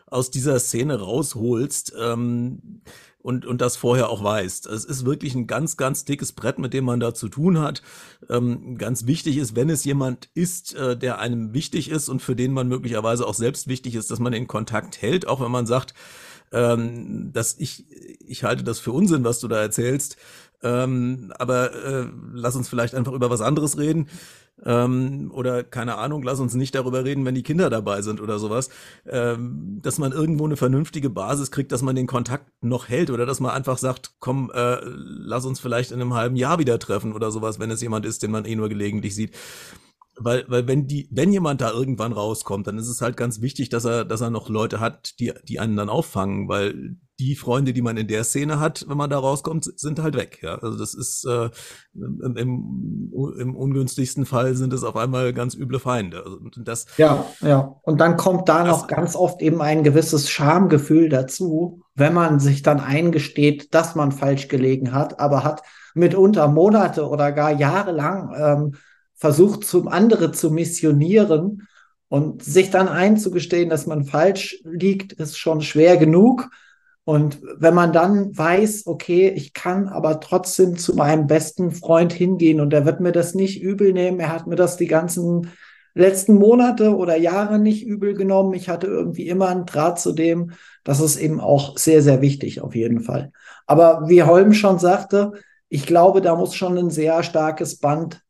aus dieser Szene rausholst. Ähm, und, und das vorher auch weißt. Es ist wirklich ein ganz, ganz dickes Brett, mit dem man da zu tun hat. Ähm, ganz wichtig ist, wenn es jemand ist, äh, der einem wichtig ist und für den man möglicherweise auch selbst wichtig ist, dass man den Kontakt hält, auch wenn man sagt, ähm, dass ich, ich halte das für Unsinn, was du da erzählst. Ähm, aber äh, lass uns vielleicht einfach über was anderes reden. Ähm, oder keine Ahnung, lass uns nicht darüber reden, wenn die Kinder dabei sind oder sowas. Ähm, dass man irgendwo eine vernünftige Basis kriegt, dass man den Kontakt noch hält oder dass man einfach sagt, komm, äh, lass uns vielleicht in einem halben Jahr wieder treffen oder sowas, wenn es jemand ist, den man eh nur gelegentlich sieht weil, weil wenn die, wenn jemand da irgendwann rauskommt, dann ist es halt ganz wichtig, dass er, dass er noch Leute hat, die, die einen dann auffangen, weil die Freunde, die man in der Szene hat, wenn man da rauskommt, sind halt weg. Ja, also das ist äh, im, im, ungünstigsten Fall sind es auf einmal ganz üble Feinde. Also das, ja, ja. Und dann kommt da noch ganz oft eben ein gewisses Schamgefühl dazu, wenn man sich dann eingesteht, dass man falsch gelegen hat, aber hat mitunter Monate oder gar Jahre lang ähm, versucht, zum andere zu missionieren und sich dann einzugestehen, dass man falsch liegt, ist schon schwer genug. Und wenn man dann weiß, okay, ich kann aber trotzdem zu meinem besten Freund hingehen und er wird mir das nicht übel nehmen, er hat mir das die ganzen letzten Monate oder Jahre nicht übel genommen. Ich hatte irgendwie immer einen Draht zu dem. Das ist eben auch sehr, sehr wichtig auf jeden Fall. Aber wie Holm schon sagte, ich glaube, da muss schon ein sehr starkes Band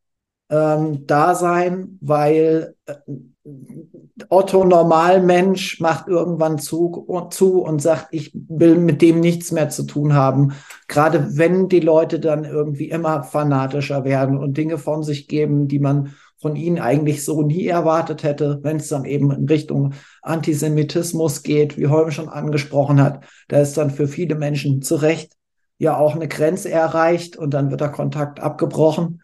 ähm, da sein, weil äh, Otto Normalmensch macht irgendwann zu, zu und sagt, ich will mit dem nichts mehr zu tun haben. Gerade wenn die Leute dann irgendwie immer fanatischer werden und Dinge von sich geben, die man von ihnen eigentlich so nie erwartet hätte, wenn es dann eben in Richtung Antisemitismus geht, wie Holm schon angesprochen hat, da ist dann für viele Menschen zu Recht ja auch eine Grenze erreicht und dann wird der Kontakt abgebrochen.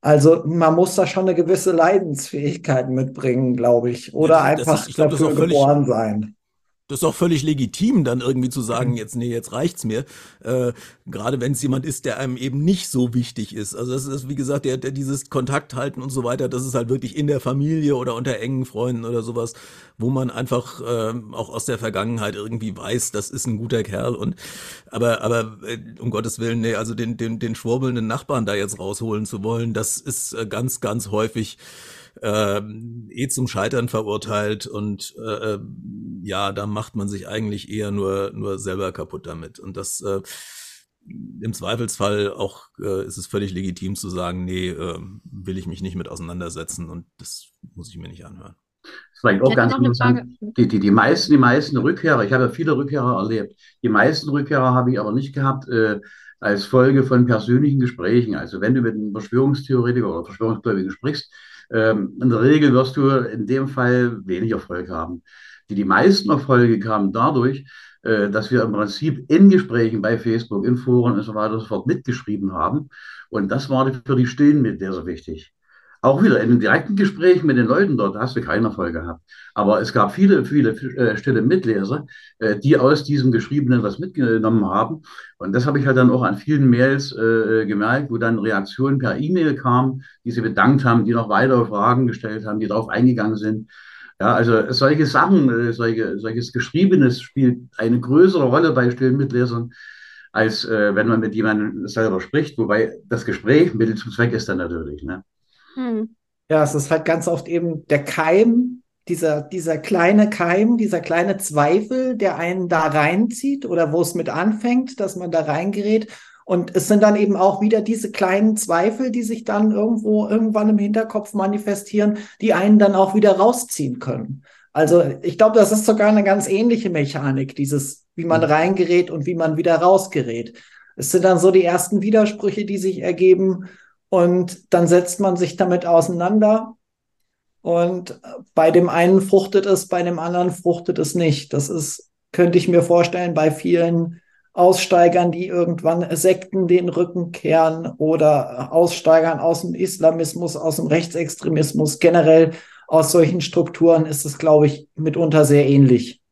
Also man muss da schon eine gewisse Leidensfähigkeit mitbringen, glaube ich. Oder ja, einfach ist, ich glaub, dafür geboren sein das ist auch völlig legitim, dann irgendwie zu sagen, jetzt, nee, jetzt reicht's mir. Äh, gerade wenn es jemand ist, der einem eben nicht so wichtig ist. Also das ist, wie gesagt, der, der dieses Kontakt halten und so weiter, das ist halt wirklich in der Familie oder unter engen Freunden oder sowas, wo man einfach äh, auch aus der Vergangenheit irgendwie weiß, das ist ein guter Kerl. Und aber, aber äh, um Gottes Willen, nee, also den, den, den schwurbelnden Nachbarn da jetzt rausholen zu wollen, das ist äh, ganz, ganz häufig äh, eh zum Scheitern verurteilt und äh, äh, ja, da macht man sich eigentlich eher nur, nur selber kaputt damit. Und das äh, im Zweifelsfall auch äh, ist es völlig legitim zu sagen, nee, äh, will ich mich nicht mit auseinandersetzen und das muss ich mir nicht anhören. Vielleicht auch ganz interessant. Die, die, die meisten, die meisten Rückkehrer, ich habe ja viele Rückkehrer erlebt, die meisten Rückkehrer habe ich aber nicht gehabt äh, als Folge von persönlichen Gesprächen. Also wenn du mit einem Verschwörungstheoretiker oder Verschwörungsgläubigen sprichst, ähm, in der Regel wirst du in dem Fall wenig Erfolg haben. Die, die meisten Erfolge kamen dadurch, äh, dass wir im Prinzip in Gesprächen bei Facebook, in Foren und so weiter und so fort mitgeschrieben haben. Und das war für die Stillen mit sehr, sehr wichtig. Auch wieder in den direkten Gesprächen mit den Leuten dort hast du keinen Erfolg gehabt. Aber es gab viele, viele äh, stille Mitleser, äh, die aus diesem Geschriebenen was mitgenommen haben. Und das habe ich halt dann auch an vielen Mails äh, gemerkt, wo dann Reaktionen per E-Mail kamen, die sie bedankt haben, die noch weitere Fragen gestellt haben, die darauf eingegangen sind. Ja, also solche Sachen, solche, solches Geschriebenes spielt eine größere Rolle bei stillen Mitlesern, als wenn man mit jemandem selber spricht. Wobei das Gespräch Mittel zum Zweck ist dann natürlich. Ne? Hm. Ja, es ist halt ganz oft eben der Keim, dieser, dieser kleine Keim, dieser kleine Zweifel, der einen da reinzieht oder wo es mit anfängt, dass man da reingerät. Und es sind dann eben auch wieder diese kleinen Zweifel, die sich dann irgendwo irgendwann im Hinterkopf manifestieren, die einen dann auch wieder rausziehen können. Also ich glaube, das ist sogar eine ganz ähnliche Mechanik, dieses, wie man hm. reingerät und wie man wieder rausgerät. Es sind dann so die ersten Widersprüche, die sich ergeben und dann setzt man sich damit auseinander. Und bei dem einen fruchtet es, bei dem anderen fruchtet es nicht. Das ist, könnte ich mir vorstellen, bei vielen Aussteigern, die irgendwann Sekten den Rücken kehren oder Aussteigern aus dem Islamismus, aus dem Rechtsextremismus, generell aus solchen Strukturen ist es, glaube ich, mitunter sehr ähnlich.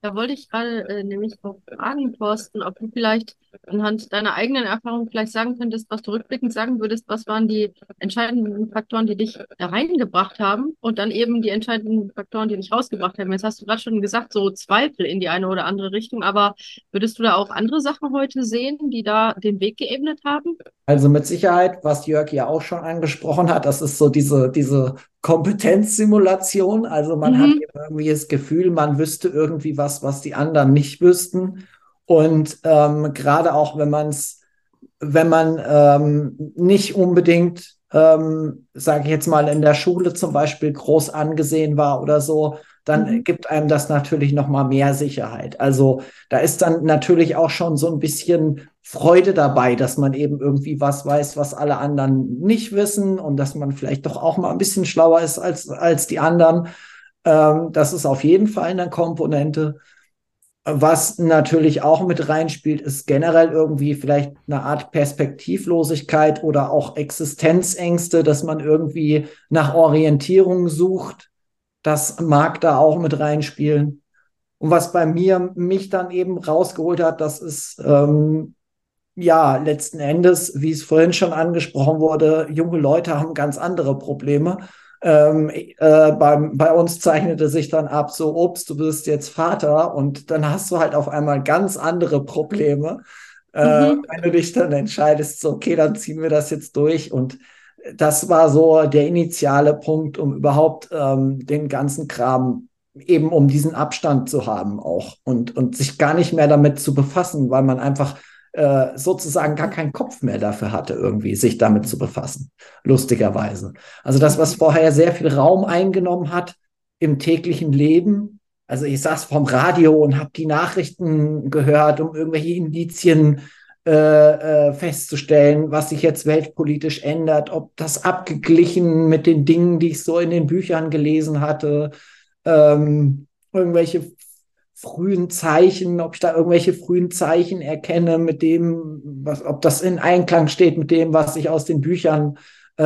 Da wollte ich gerade äh, nämlich fragen, Thorsten, ob du vielleicht anhand deiner eigenen Erfahrung vielleicht sagen könntest, was du rückblickend sagen würdest, was waren die entscheidenden Faktoren, die dich da reingebracht haben und dann eben die entscheidenden Faktoren, die dich rausgebracht haben. Jetzt hast du gerade schon gesagt, so Zweifel in die eine oder andere Richtung, aber würdest du da auch andere Sachen heute sehen, die da den Weg geebnet haben? Also mit Sicherheit, was Jörg ja auch schon angesprochen hat, das ist so diese, diese Kompetenzsimulation. Also man mhm. hat irgendwie das Gefühl, man wüsste irgendwie was, was die anderen nicht wüssten. Und ähm, gerade auch wenn man es, wenn man ähm, nicht unbedingt, ähm, sage ich jetzt mal, in der Schule zum Beispiel groß angesehen war oder so, dann mhm. gibt einem das natürlich noch mal mehr Sicherheit. Also da ist dann natürlich auch schon so ein bisschen Freude dabei, dass man eben irgendwie was weiß, was alle anderen nicht wissen und dass man vielleicht doch auch mal ein bisschen schlauer ist als, als die anderen. Ähm, das ist auf jeden Fall eine Komponente. Was natürlich auch mit reinspielt, ist generell irgendwie vielleicht eine Art Perspektivlosigkeit oder auch Existenzängste, dass man irgendwie nach Orientierung sucht. Das mag da auch mit reinspielen. Und was bei mir mich dann eben rausgeholt hat, das ist ähm, ja, letzten Endes, wie es vorhin schon angesprochen wurde, junge Leute haben ganz andere Probleme. Ähm, äh, beim, bei uns zeichnete sich dann ab, so, ups, du bist jetzt Vater und dann hast du halt auf einmal ganz andere Probleme. Äh, mhm. Wenn du dich dann entscheidest, so, okay, dann ziehen wir das jetzt durch und das war so der initiale Punkt, um überhaupt ähm, den ganzen Kram eben um diesen Abstand zu haben auch und, und sich gar nicht mehr damit zu befassen, weil man einfach äh, sozusagen gar keinen Kopf mehr dafür hatte, irgendwie sich damit zu befassen. Lustigerweise. Also das, was vorher sehr viel Raum eingenommen hat im täglichen Leben. Also ich saß vom Radio und habe die Nachrichten gehört, um irgendwelche Indizien äh, äh, festzustellen, was sich jetzt weltpolitisch ändert, ob das abgeglichen mit den Dingen, die ich so in den Büchern gelesen hatte, ähm, irgendwelche frühen Zeichen, ob ich da irgendwelche frühen Zeichen erkenne, mit dem, was, ob das in Einklang steht mit dem, was ich aus den Büchern äh,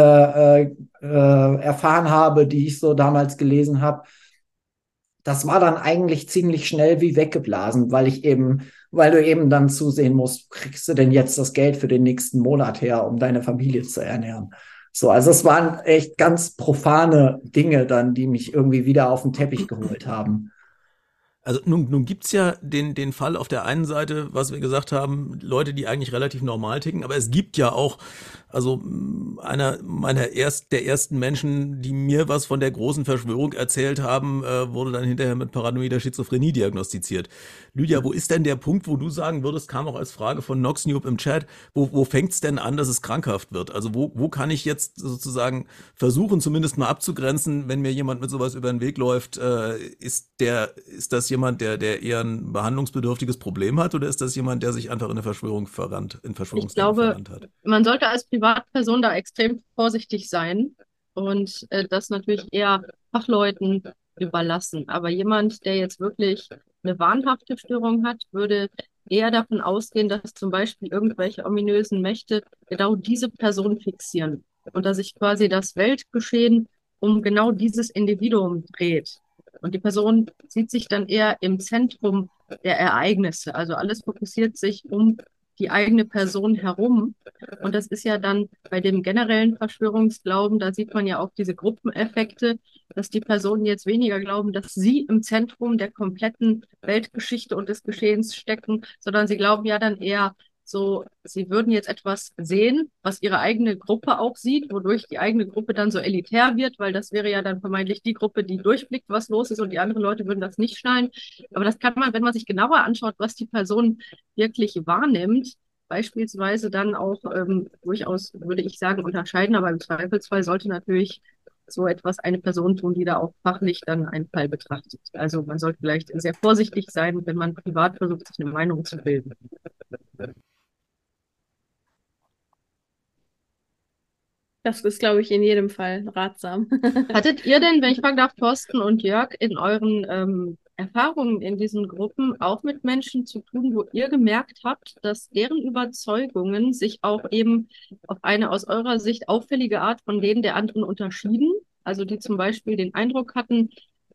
äh, äh, erfahren habe, die ich so damals gelesen habe. Das war dann eigentlich ziemlich schnell wie weggeblasen, weil ich eben, weil du eben dann zusehen musst, kriegst du denn jetzt das Geld für den nächsten Monat her, um deine Familie zu ernähren. So, also es waren echt ganz profane Dinge dann, die mich irgendwie wieder auf den Teppich geholt haben. Also nun, nun gibt's ja den, den Fall auf der einen Seite, was wir gesagt haben, Leute, die eigentlich relativ normal ticken, aber es gibt ja auch also mm, einer meiner erst, der ersten Menschen, die mir was von der großen Verschwörung erzählt haben, äh, wurde dann hinterher mit paranoider Schizophrenie diagnostiziert. Lydia, wo ist denn der Punkt, wo du sagen würdest, kam auch als Frage von Noxnube im Chat, wo, wo fängt's denn an, dass es krankhaft wird? Also wo, wo kann ich jetzt sozusagen versuchen, zumindest mal abzugrenzen, wenn mir jemand mit sowas über den Weg läuft, äh, ist der, ist das jemand, der, der eher ein behandlungsbedürftiges Problem hat oder ist das jemand, der sich einfach in eine Verschwörung verrannt, in Verschwörungsdenken verrannt hat? Man sollte als Privatperson da extrem vorsichtig sein und äh, das natürlich eher Fachleuten überlassen. Aber jemand, der jetzt wirklich eine wahnhafte Störung hat, würde eher davon ausgehen, dass zum Beispiel irgendwelche ominösen Mächte genau diese Person fixieren und dass sich quasi das Weltgeschehen um genau dieses Individuum dreht. Und die Person sieht sich dann eher im Zentrum der Ereignisse. Also alles fokussiert sich um die eigene Person herum. Und das ist ja dann bei dem generellen Verschwörungsglauben, da sieht man ja auch diese Gruppeneffekte, dass die Personen jetzt weniger glauben, dass sie im Zentrum der kompletten Weltgeschichte und des Geschehens stecken, sondern sie glauben ja dann eher, so, sie würden jetzt etwas sehen, was ihre eigene Gruppe auch sieht, wodurch die eigene Gruppe dann so elitär wird, weil das wäre ja dann vermeintlich die Gruppe, die durchblickt, was los ist und die anderen Leute würden das nicht schnallen. Aber das kann man, wenn man sich genauer anschaut, was die Person wirklich wahrnimmt, beispielsweise dann auch ähm, durchaus, würde ich sagen, unterscheiden. Aber im Zweifelsfall sollte natürlich so etwas eine Person tun, die da auch fachlich dann einen Fall betrachtet. Also man sollte vielleicht sehr vorsichtig sein, wenn man privat versucht, sich eine Meinung zu bilden. Das ist, glaube ich, in jedem Fall ratsam. Hattet ihr denn, wenn ich fragen darf, Thorsten und Jörg, in euren ähm, Erfahrungen in diesen Gruppen auch mit Menschen zu tun, wo ihr gemerkt habt, dass deren Überzeugungen sich auch eben auf eine aus eurer Sicht auffällige Art von denen der anderen unterschieden? Also die zum Beispiel den Eindruck hatten,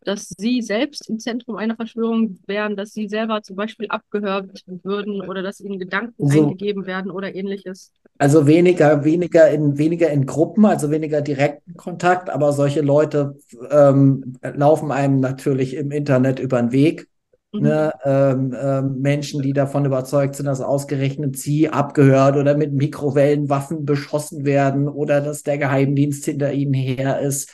dass Sie selbst im Zentrum einer Verschwörung wären, dass Sie selber zum Beispiel abgehört würden oder dass Ihnen Gedanken so. eingegeben werden oder ähnliches? Also weniger, weniger in, weniger in Gruppen, also weniger direkten Kontakt, aber solche Leute ähm, laufen einem natürlich im Internet über den Weg. Mhm. Ne? Ähm, ähm, Menschen, die davon überzeugt sind, dass ausgerechnet sie abgehört oder mit Mikrowellenwaffen beschossen werden oder dass der Geheimdienst hinter ihnen her ist,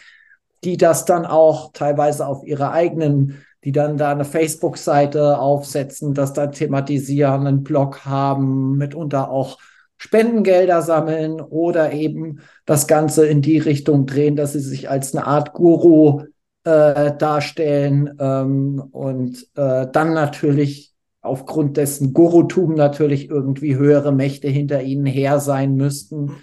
die das dann auch teilweise auf ihre eigenen, die dann da eine Facebook-Seite aufsetzen, das da thematisieren, einen Blog haben, mitunter auch Spendengelder sammeln oder eben das Ganze in die Richtung drehen, dass sie sich als eine Art Guru äh, darstellen ähm, und äh, dann natürlich aufgrund dessen Gurutum natürlich irgendwie höhere Mächte hinter ihnen her sein müssten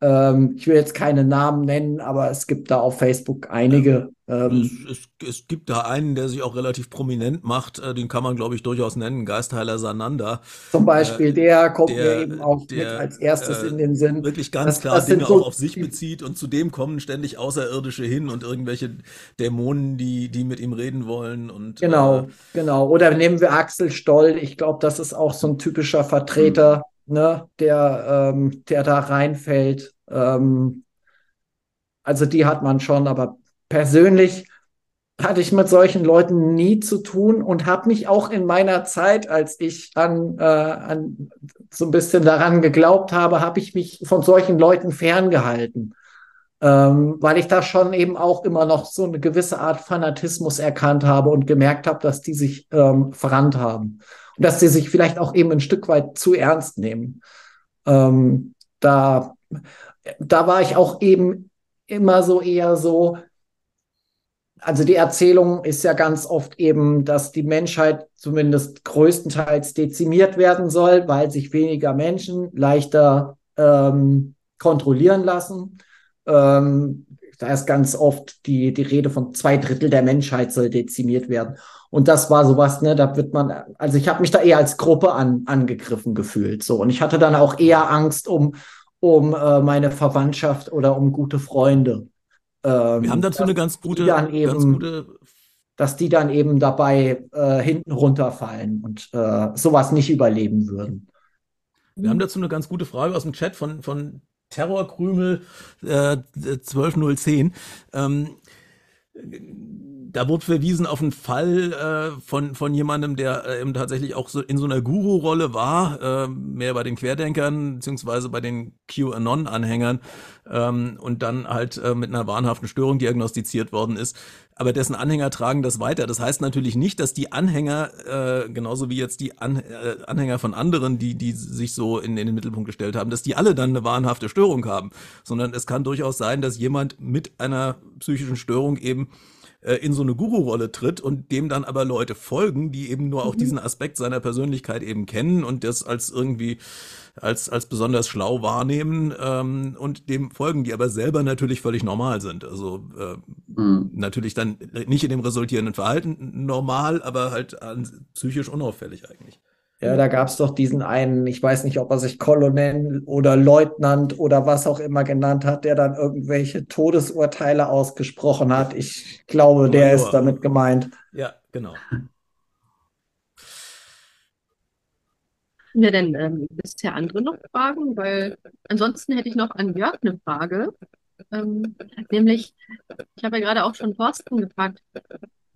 ähm, ich will jetzt keine Namen nennen, aber es gibt da auf Facebook einige. Ähm, es, es, es, gibt da einen, der sich auch relativ prominent macht, äh, den kann man, glaube ich, durchaus nennen, Geistheiler Sananda. Zum Beispiel, äh, der kommt der, mir eben auch der, mit als erstes äh, in den Sinn. Wirklich ganz das, klar das Dinge so auch auf sich bezieht und zudem kommen ständig Außerirdische hin und irgendwelche Dämonen, die, die mit ihm reden wollen. Und, genau, äh, genau. Oder nehmen wir Axel Stoll, ich glaube, das ist auch so ein typischer Vertreter. Hm ne, der, ähm, der da reinfällt. Ähm, also die hat man schon, aber persönlich hatte ich mit solchen Leuten nie zu tun und habe mich auch in meiner Zeit, als ich an, äh, an so ein bisschen daran geglaubt habe, habe ich mich von solchen Leuten ferngehalten, ähm, weil ich da schon eben auch immer noch so eine gewisse Art Fanatismus erkannt habe und gemerkt habe, dass die sich ähm, verrannt haben dass sie sich vielleicht auch eben ein Stück weit zu ernst nehmen. Ähm, da, da war ich auch eben immer so eher so, also die Erzählung ist ja ganz oft eben, dass die Menschheit zumindest größtenteils dezimiert werden soll, weil sich weniger Menschen leichter ähm, kontrollieren lassen. Ähm, da ist ganz oft die, die Rede von zwei Drittel der Menschheit soll dezimiert werden. Und das war sowas, ne, da wird man, also ich habe mich da eher als Gruppe an, angegriffen gefühlt. So. Und ich hatte dann auch eher Angst um, um äh, meine Verwandtschaft oder um gute Freunde. Ähm, Wir haben dazu eine ganz gute, dann eben, ganz gute dass die dann eben dabei äh, hinten runterfallen und äh, sowas nicht überleben würden. Wir haben dazu eine ganz gute Frage aus dem Chat von, von Terrorkrümel äh, 12010. Ähm, da wurde verwiesen auf einen Fall äh, von, von jemandem, der äh, eben tatsächlich auch so in so einer Guru-Rolle war, äh, mehr bei den Querdenkern beziehungsweise bei den QAnon-Anhängern ähm, und dann halt äh, mit einer wahnhaften Störung diagnostiziert worden ist. Aber dessen Anhänger tragen das weiter. Das heißt natürlich nicht, dass die Anhänger, äh, genauso wie jetzt die An äh, Anhänger von anderen, die, die sich so in, in den Mittelpunkt gestellt haben, dass die alle dann eine wahnhafte Störung haben, sondern es kann durchaus sein, dass jemand mit einer psychischen Störung eben äh, in so eine Guru-Rolle tritt und dem dann aber Leute folgen, die eben nur auch mhm. diesen Aspekt seiner Persönlichkeit eben kennen und das als irgendwie als, als besonders schlau wahrnehmen ähm, und dem folgen, die aber selber natürlich völlig normal sind. Also äh, mhm. natürlich dann nicht in dem resultierenden Verhalten normal, aber halt psychisch unauffällig eigentlich. Ja, da gab es doch diesen einen, ich weiß nicht, ob er sich Kolonel oder Leutnant oder was auch immer genannt hat, der dann irgendwelche Todesurteile ausgesprochen hat. Ich glaube, der ist damit gemeint. Ja, genau. Ja, denn ähm, bisher andere noch Fragen? Weil ansonsten hätte ich noch an Jörg eine Frage. Ähm, nämlich, ich habe ja gerade auch schon Thorsten gefragt,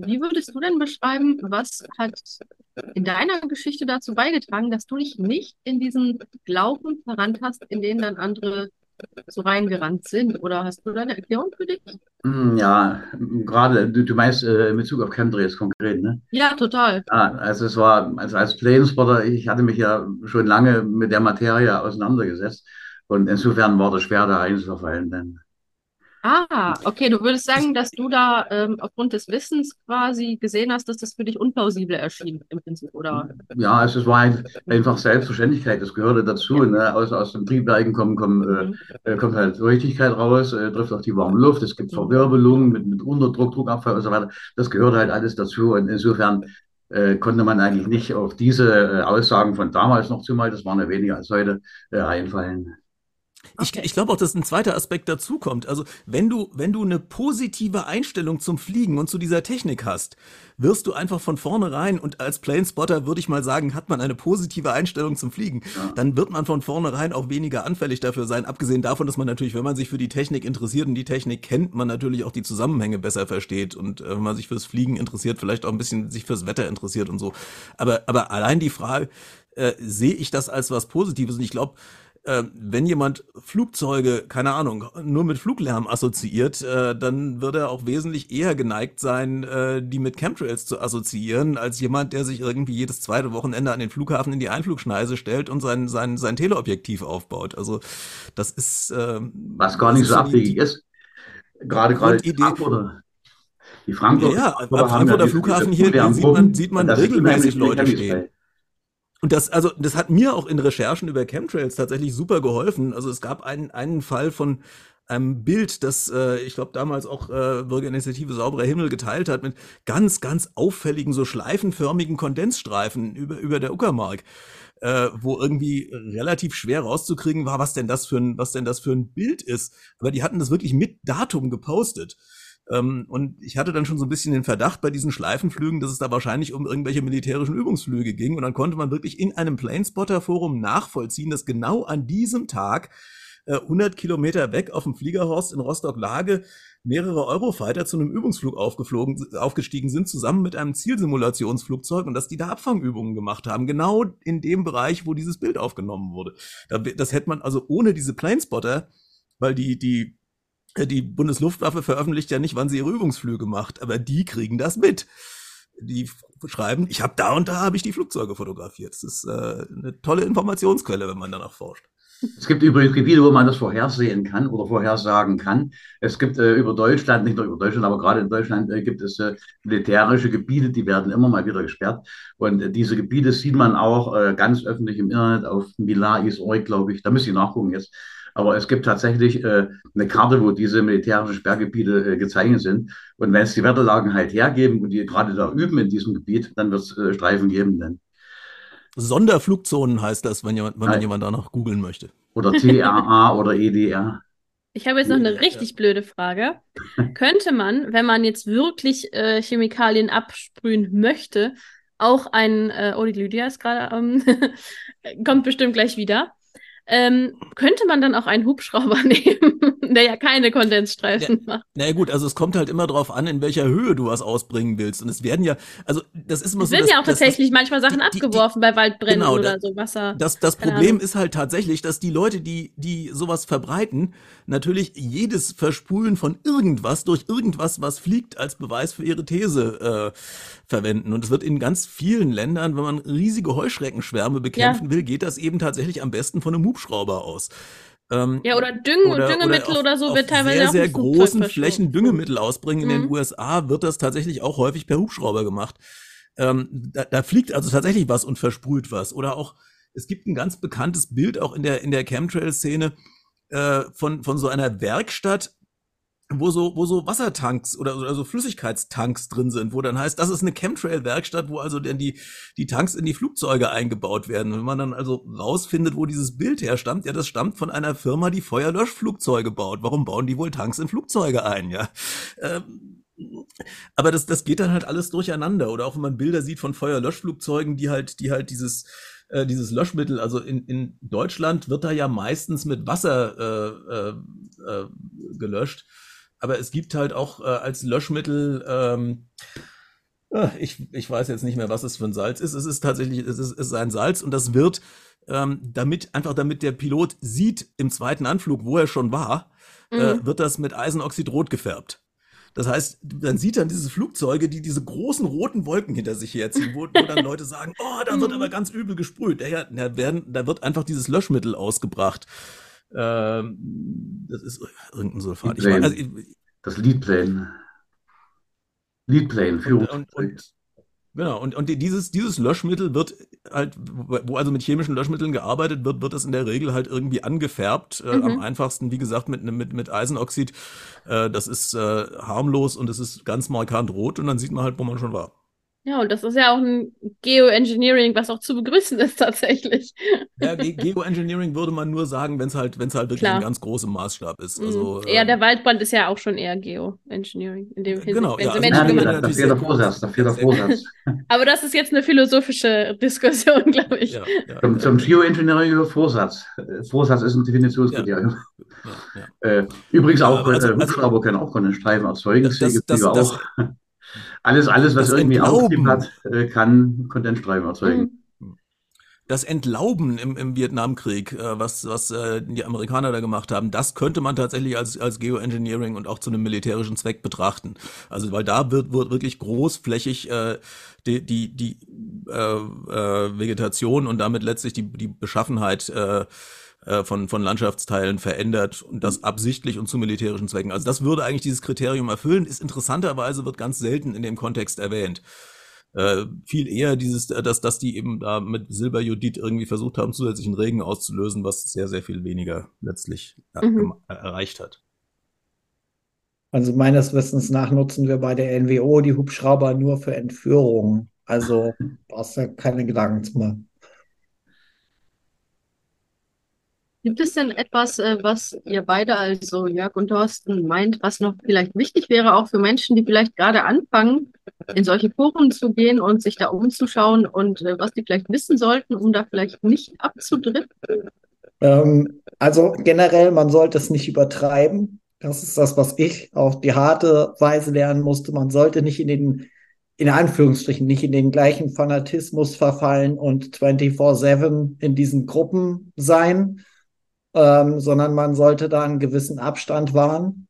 wie würdest du denn beschreiben, was hat in deiner Geschichte dazu beigetragen, dass du dich nicht in diesen Glauben verrannt hast, in den dann andere so reingerannt sind? Oder hast du da eine Erklärung für dich? Hm, ja, gerade, du, du meinst äh, in Bezug auf Chemtrails konkret, ne? Ja, total. Ja, also es war, also als Planespotter, ich hatte mich ja schon lange mit der Materie auseinandergesetzt und insofern war das schwer, da einzuverfallen, denn Ah, okay, du würdest sagen, dass du da ähm, aufgrund des Wissens quasi gesehen hast, dass das für dich unplausibel erschien im Prinzip, oder? Ja, also es war einfach Selbstverständlichkeit, das gehörte dazu. Ne? Aus, aus dem Triebwerken kommt, kommt, äh, mhm. äh, kommt halt Feuchtigkeit raus, äh, trifft auch die warme Luft, es gibt mhm. Verwirbelungen mit, mit Unterdruck, Druckabfall und so weiter. Das gehört halt alles dazu. Und insofern äh, konnte man eigentlich nicht auf diese äh, Aussagen von damals noch zumal, das waren ja weniger als heute, einfallen. Okay. Ich, ich glaube auch, dass ein zweiter Aspekt dazu kommt. Also wenn du, wenn du eine positive Einstellung zum Fliegen und zu dieser Technik hast, wirst du einfach von vornherein, und als Planespotter würde ich mal sagen, hat man eine positive Einstellung zum Fliegen, ja. dann wird man von vornherein auch weniger anfällig dafür sein, abgesehen davon, dass man natürlich, wenn man sich für die Technik interessiert und die Technik kennt, man natürlich auch die Zusammenhänge besser versteht und äh, wenn man sich fürs Fliegen interessiert, vielleicht auch ein bisschen sich fürs Wetter interessiert und so. Aber, aber allein die Frage, äh, sehe ich das als was Positives und ich glaube, äh, wenn jemand Flugzeuge, keine Ahnung, nur mit Fluglärm assoziiert, äh, dann wird er auch wesentlich eher geneigt sein, äh, die mit Chemtrails zu assoziieren, als jemand, der sich irgendwie jedes zweite Wochenende an den Flughafen in die Einflugschneise stellt und sein, sein, sein Teleobjektiv aufbaut. Also das ist... Äh, Was gar nicht so abwegig ist. Gerade, gerade die Frankfurter. Die Frankfurter, ja, ja, am Frankfurter Flughafen hier sieht man, sieht man regelmäßig Leute stehen. Und das, also, das hat mir auch in Recherchen über Chemtrails tatsächlich super geholfen. Also es gab einen, einen Fall von einem Bild, das äh, ich glaube damals auch äh, Bürgerinitiative Sauberer Himmel geteilt hat, mit ganz, ganz auffälligen, so schleifenförmigen Kondensstreifen über, über der Uckermark. Äh, wo irgendwie relativ schwer rauszukriegen war, was denn das für ein, was denn das für ein Bild ist. Aber die hatten das wirklich mit Datum gepostet. Ähm, und ich hatte dann schon so ein bisschen den Verdacht bei diesen Schleifenflügen, dass es da wahrscheinlich um irgendwelche militärischen Übungsflüge ging. Und dann konnte man wirklich in einem Planespotter-Forum nachvollziehen, dass genau an diesem Tag äh, 100 Kilometer weg auf dem Fliegerhorst in Rostock-Lage mehrere Eurofighter zu einem Übungsflug aufgeflogen, aufgestiegen sind, zusammen mit einem Zielsimulationsflugzeug und dass die da Abfangübungen gemacht haben. Genau in dem Bereich, wo dieses Bild aufgenommen wurde. Das hätte man also ohne diese Planespotter, weil die, die äh, die Bundesluftwaffe veröffentlicht ja nicht, wann sie ihre Übungsflüge macht, aber die kriegen das mit. Die schreiben, ich habe da und da habe ich die Flugzeuge fotografiert. Das ist äh, eine tolle Informationsquelle, wenn man danach forscht. Es gibt übrigens Gebiete, wo man das vorhersehen kann oder vorhersagen kann. Es gibt äh, über Deutschland, nicht nur über Deutschland, aber gerade in Deutschland äh, gibt es äh, militärische Gebiete, die werden immer mal wieder gesperrt. Und äh, diese Gebiete sieht man auch äh, ganz öffentlich im Internet auf milais.org, glaube ich. Da müsste ich nachgucken jetzt. Aber es gibt tatsächlich äh, eine Karte, wo diese militärischen Sperrgebiete äh, gezeichnet sind. Und wenn es die Wetterlagen halt hergeben und die gerade da üben in diesem Gebiet, dann wird es äh, Streifen geben. Dann. Sonderflugzonen heißt das, wenn, jemand, wenn man jemand danach googeln möchte. Oder TRA oder EDR. Ich habe jetzt noch eine richtig blöde Frage. Könnte man, wenn man jetzt wirklich äh, Chemikalien absprühen möchte, auch ein, äh, oh, die Lydia ist gerade, ähm, kommt bestimmt gleich wieder, ähm, könnte man dann auch einen Hubschrauber nehmen, der ja keine Kondensstreifen ja, macht? Na ja, gut, also es kommt halt immer darauf an, in welcher Höhe du was ausbringen willst. Und es werden ja, also das ist immer es so. Es werden ja auch das, tatsächlich das, manchmal Sachen die, abgeworfen die, bei Waldbränden genau, oder so Wasser. Das, das Problem Ahnung. ist halt tatsächlich, dass die Leute, die, die sowas verbreiten, natürlich jedes Versprühen von irgendwas durch irgendwas, was fliegt, als Beweis für ihre These äh, verwenden. Und es wird in ganz vielen Ländern, wenn man riesige Heuschreckenschwärme bekämpfen ja. will, geht das eben tatsächlich am besten von einem Hubschrauber aus. Ähm, ja, oder Düng oder, Düngemittel oder, auf, oder so wird teilweise sehr, sehr großen Flächen Düngemittel ausbringen. In mhm. den USA wird das tatsächlich auch häufig per Hubschrauber gemacht. Ähm, da, da fliegt also tatsächlich was und versprüht was. Oder auch, es gibt ein ganz bekanntes Bild auch in der, in der Chemtrail-Szene äh, von, von so einer Werkstatt, wo so, wo so Wassertanks oder, oder so Flüssigkeitstanks drin sind, wo dann heißt, das ist eine Chemtrail-Werkstatt, wo also dann die, die Tanks in die Flugzeuge eingebaut werden. Wenn man dann also rausfindet, wo dieses Bild herstammt, ja, das stammt von einer Firma, die Feuerlöschflugzeuge baut. Warum bauen die wohl Tanks in Flugzeuge ein, ja? Ähm, aber das, das geht dann halt alles durcheinander. Oder auch wenn man Bilder sieht von Feuerlöschflugzeugen, die halt, die halt dieses, äh, dieses Löschmittel, also in, in Deutschland wird da ja meistens mit Wasser äh, äh, äh gelöscht aber es gibt halt auch äh, als Löschmittel, ähm, äh, ich, ich weiß jetzt nicht mehr, was es für ein Salz ist. Es ist tatsächlich, es ist, es ist ein Salz und das wird, ähm, damit, einfach damit der Pilot sieht im zweiten Anflug, wo er schon war, äh, mhm. äh, wird das mit Eisenoxid rot gefärbt. Das heißt, dann sieht dann diese Flugzeuge, die diese großen roten Wolken hinter sich herziehen, wo, wo dann Leute sagen, oh, da wird aber ganz übel gesprüht. Ja, da, werden, da wird einfach dieses Löschmittel ausgebracht. Ähm, das ist irgendein Sulfat. Ich meine, also, das Leadplane. Leadplane, Führungszeug. Genau, und, und dieses, dieses Löschmittel wird halt, wo also mit chemischen Löschmitteln gearbeitet wird, wird das in der Regel halt irgendwie angefärbt. Äh, mhm. Am einfachsten, wie gesagt, mit, mit, mit Eisenoxid. Äh, das ist äh, harmlos und es ist ganz markant rot und dann sieht man halt, wo man schon war. Ja, und das ist ja auch ein Geoengineering, was auch zu begrüßen ist tatsächlich. Ja, Ge Geoengineering würde man nur sagen, wenn es halt, wenn's halt wirklich Klar. ein ganz großer Maßstab ist. Mhm. Also, eher ähm, der Waldbrand ist ja auch schon eher Geoengineering. In dem Hinsicht, genau, ja, also, Menschen ja, da fehlt da der Vorsatz. Aber das ist jetzt eine philosophische Diskussion, glaube ich. Ja, ja. Zum, zum Geoengineering über Vorsatz. Vorsatz ist ein Definitionskriterium. Äh, übrigens auch, also, äh, Hubschrauber also, können auch Streifen erzeugen, das, das, das, auch. Alles, alles, was das irgendwie Auftrieb hat, äh, kann Kondensstreifen erzeugen. Mhm. Das Entlauben im, im Vietnamkrieg, äh, was, was äh, die Amerikaner da gemacht haben, das könnte man tatsächlich als, als Geoengineering und auch zu einem militärischen Zweck betrachten. Also weil da wird, wird wirklich großflächig äh, die, die, die äh, äh, Vegetation und damit letztlich die, die Beschaffenheit äh, äh, von, von Landschaftsteilen verändert und das absichtlich und zu militärischen Zwecken. Also das würde eigentlich dieses Kriterium erfüllen, ist interessanterweise wird ganz selten in dem Kontext erwähnt. Äh, viel eher dieses, äh, dass, dass die eben da mit Silberjodid irgendwie versucht haben, zusätzlichen Regen auszulösen, was sehr, sehr viel weniger letztlich mhm. erreicht hat. Also meines Wissens nach nutzen wir bei der NWO die Hubschrauber nur für Entführungen. Also brauchst du keine Gedanken zu machen. Gibt es denn etwas, äh, was ihr beide, also Jörg und Thorsten, meint, was noch vielleicht wichtig wäre, auch für Menschen, die vielleicht gerade anfangen, in solche Foren zu gehen und sich da umzuschauen und äh, was die vielleicht wissen sollten, um da vielleicht nicht abzudriften? Ähm, also generell, man sollte es nicht übertreiben. Das ist das, was ich auf die harte Weise lernen musste. Man sollte nicht in den, in Anführungsstrichen, nicht in den gleichen Fanatismus verfallen und 24-7 in diesen Gruppen sein ähm, sondern man sollte da einen gewissen Abstand wahren.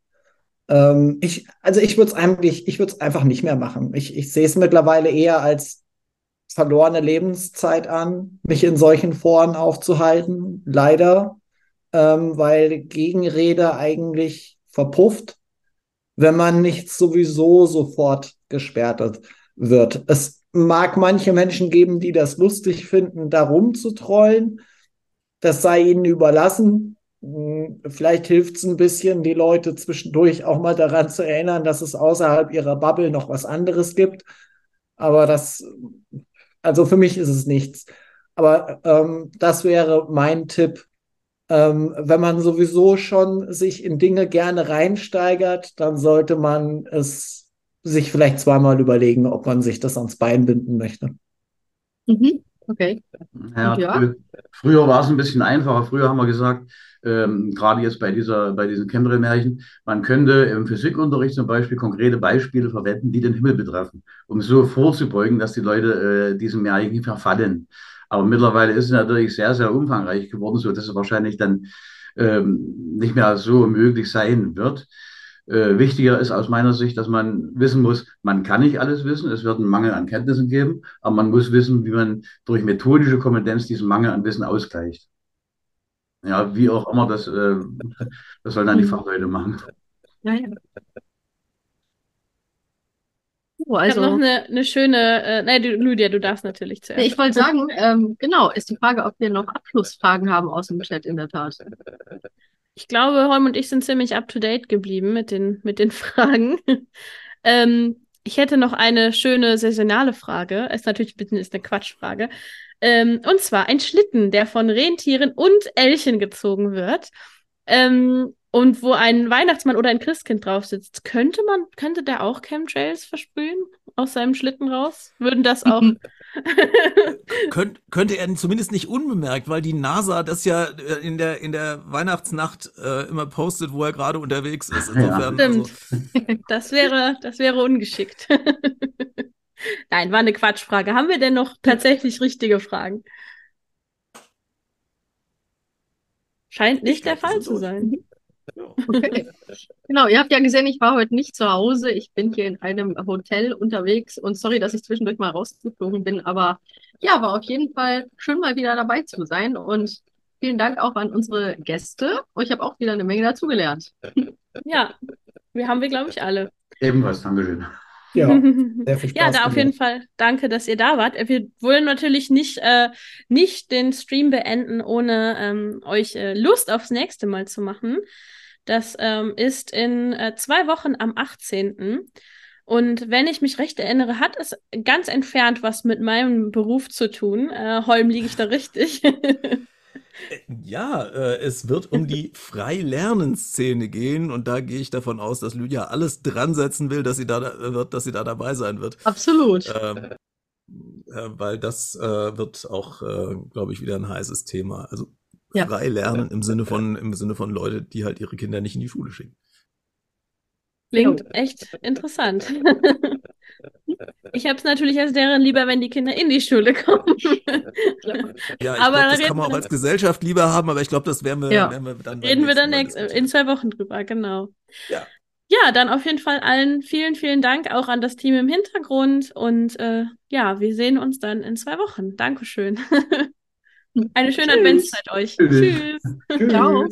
Ähm, ich, also ich würde es eigentlich, ich würde es einfach nicht mehr machen. Ich, ich sehe es mittlerweile eher als verlorene Lebenszeit an, mich in solchen Foren aufzuhalten, leider, ähm, weil Gegenrede eigentlich verpufft, wenn man nicht sowieso sofort gesperrt wird. Es mag manche Menschen geben, die das lustig finden, da rumzutrollen das sei ihnen überlassen. Hm, vielleicht hilft es ein bisschen, die Leute zwischendurch auch mal daran zu erinnern, dass es außerhalb ihrer Bubble noch was anderes gibt. Aber das, also für mich ist es nichts. Aber ähm, das wäre mein Tipp. Ähm, wenn man sowieso schon sich in Dinge gerne reinsteigert, dann sollte man es sich vielleicht zweimal überlegen, ob man sich das ans Bein binden möchte. Mhm. Okay. Ja, ja. Früher war es ein bisschen einfacher. Früher haben wir gesagt, ähm, gerade jetzt bei, dieser, bei diesen Chemtrail-Märchen, man könnte im Physikunterricht zum Beispiel konkrete Beispiele verwenden, die den Himmel betreffen, um so vorzubeugen, dass die Leute äh, diesem Märchen verfallen. Aber mittlerweile ist es natürlich sehr, sehr umfangreich geworden, sodass es wahrscheinlich dann ähm, nicht mehr so möglich sein wird. Äh, wichtiger ist aus meiner Sicht, dass man wissen muss, man kann nicht alles wissen, es wird einen Mangel an Kenntnissen geben, aber man muss wissen, wie man durch methodische Kompetenz diesen Mangel an Wissen ausgleicht. Ja, wie auch immer, das, äh, das sollen dann die. Fachleute machen. Ja, ja. Oh, also, ich habe noch eine, eine schöne, äh, nein, Lydia, du darfst natürlich zuerst. Ich wollte sagen, ähm, genau, ist die Frage, ob wir noch Abschlussfragen haben aus dem Chat in der Tat. Ich glaube, Holm und ich sind ziemlich up to date geblieben mit den, mit den Fragen. ähm, ich hätte noch eine schöne saisonale Frage. Ist natürlich ein ist eine Quatschfrage. Ähm, und zwar ein Schlitten, der von Rentieren und Elchen gezogen wird. Ähm, und wo ein Weihnachtsmann oder ein Christkind drauf sitzt, könnte man, könnte der auch Chemtrails versprühen aus seinem Schlitten raus? Würden das auch. Könnt, könnte er zumindest nicht unbemerkt, weil die NASA das ja äh, in der, in der Weihnachtsnacht äh, immer postet, wo er gerade unterwegs ist. Insofern, ja. Stimmt. Also. Das wäre, das wäre ungeschickt. Nein, war eine Quatschfrage. Haben wir denn noch tatsächlich richtige Fragen? Scheint nicht der Fall zu sein. Okay. Genau, ihr habt ja gesehen, ich war heute nicht zu Hause. Ich bin hier in einem Hotel unterwegs und sorry, dass ich zwischendurch mal rausgeflogen bin, aber ja, war auf jeden Fall schön mal wieder dabei zu sein und vielen Dank auch an unsere Gäste. Ich habe auch wieder eine Menge dazugelernt. Ja, wir haben wir, glaube ich, alle. Ebenfalls, Dankeschön. Ja, sehr viel Spaß ja, da auf jeden Fall danke, dass ihr da wart. Wir wollen natürlich nicht, äh, nicht den Stream beenden, ohne ähm, euch äh, Lust aufs nächste Mal zu machen. Das ähm, ist in äh, zwei Wochen am 18. Und wenn ich mich recht erinnere, hat es ganz entfernt was mit meinem Beruf zu tun. Äh, Holm, liege ich da richtig? Ja, äh, es wird um die Freilernenszene gehen und da gehe ich davon aus, dass Lydia alles dran setzen will, dass sie da wird, dass sie da dabei sein wird. Absolut. Ähm, äh, weil das äh, wird auch, äh, glaube ich, wieder ein heißes Thema. Also ja. frei lernen im Sinne von im Sinne von Leute, die halt ihre Kinder nicht in die Schule schicken. Klingt echt interessant. Ich habe es natürlich als Lehrerin lieber, wenn die Kinder in die Schule kommen. ja, ich aber glaub, das kann man auch als Gesellschaft lieber haben, aber ich glaube, das werden wir, ja. werden wir dann. Reden wir dann nächst, in zwei Wochen drüber, genau. Ja. Ja, dann auf jeden Fall allen vielen, vielen Dank auch an das Team im Hintergrund und äh, ja, wir sehen uns dann in zwei Wochen. Dankeschön. Eine schöne Tschüss. Adventszeit euch. Tschüss. Tschüss. Ciao.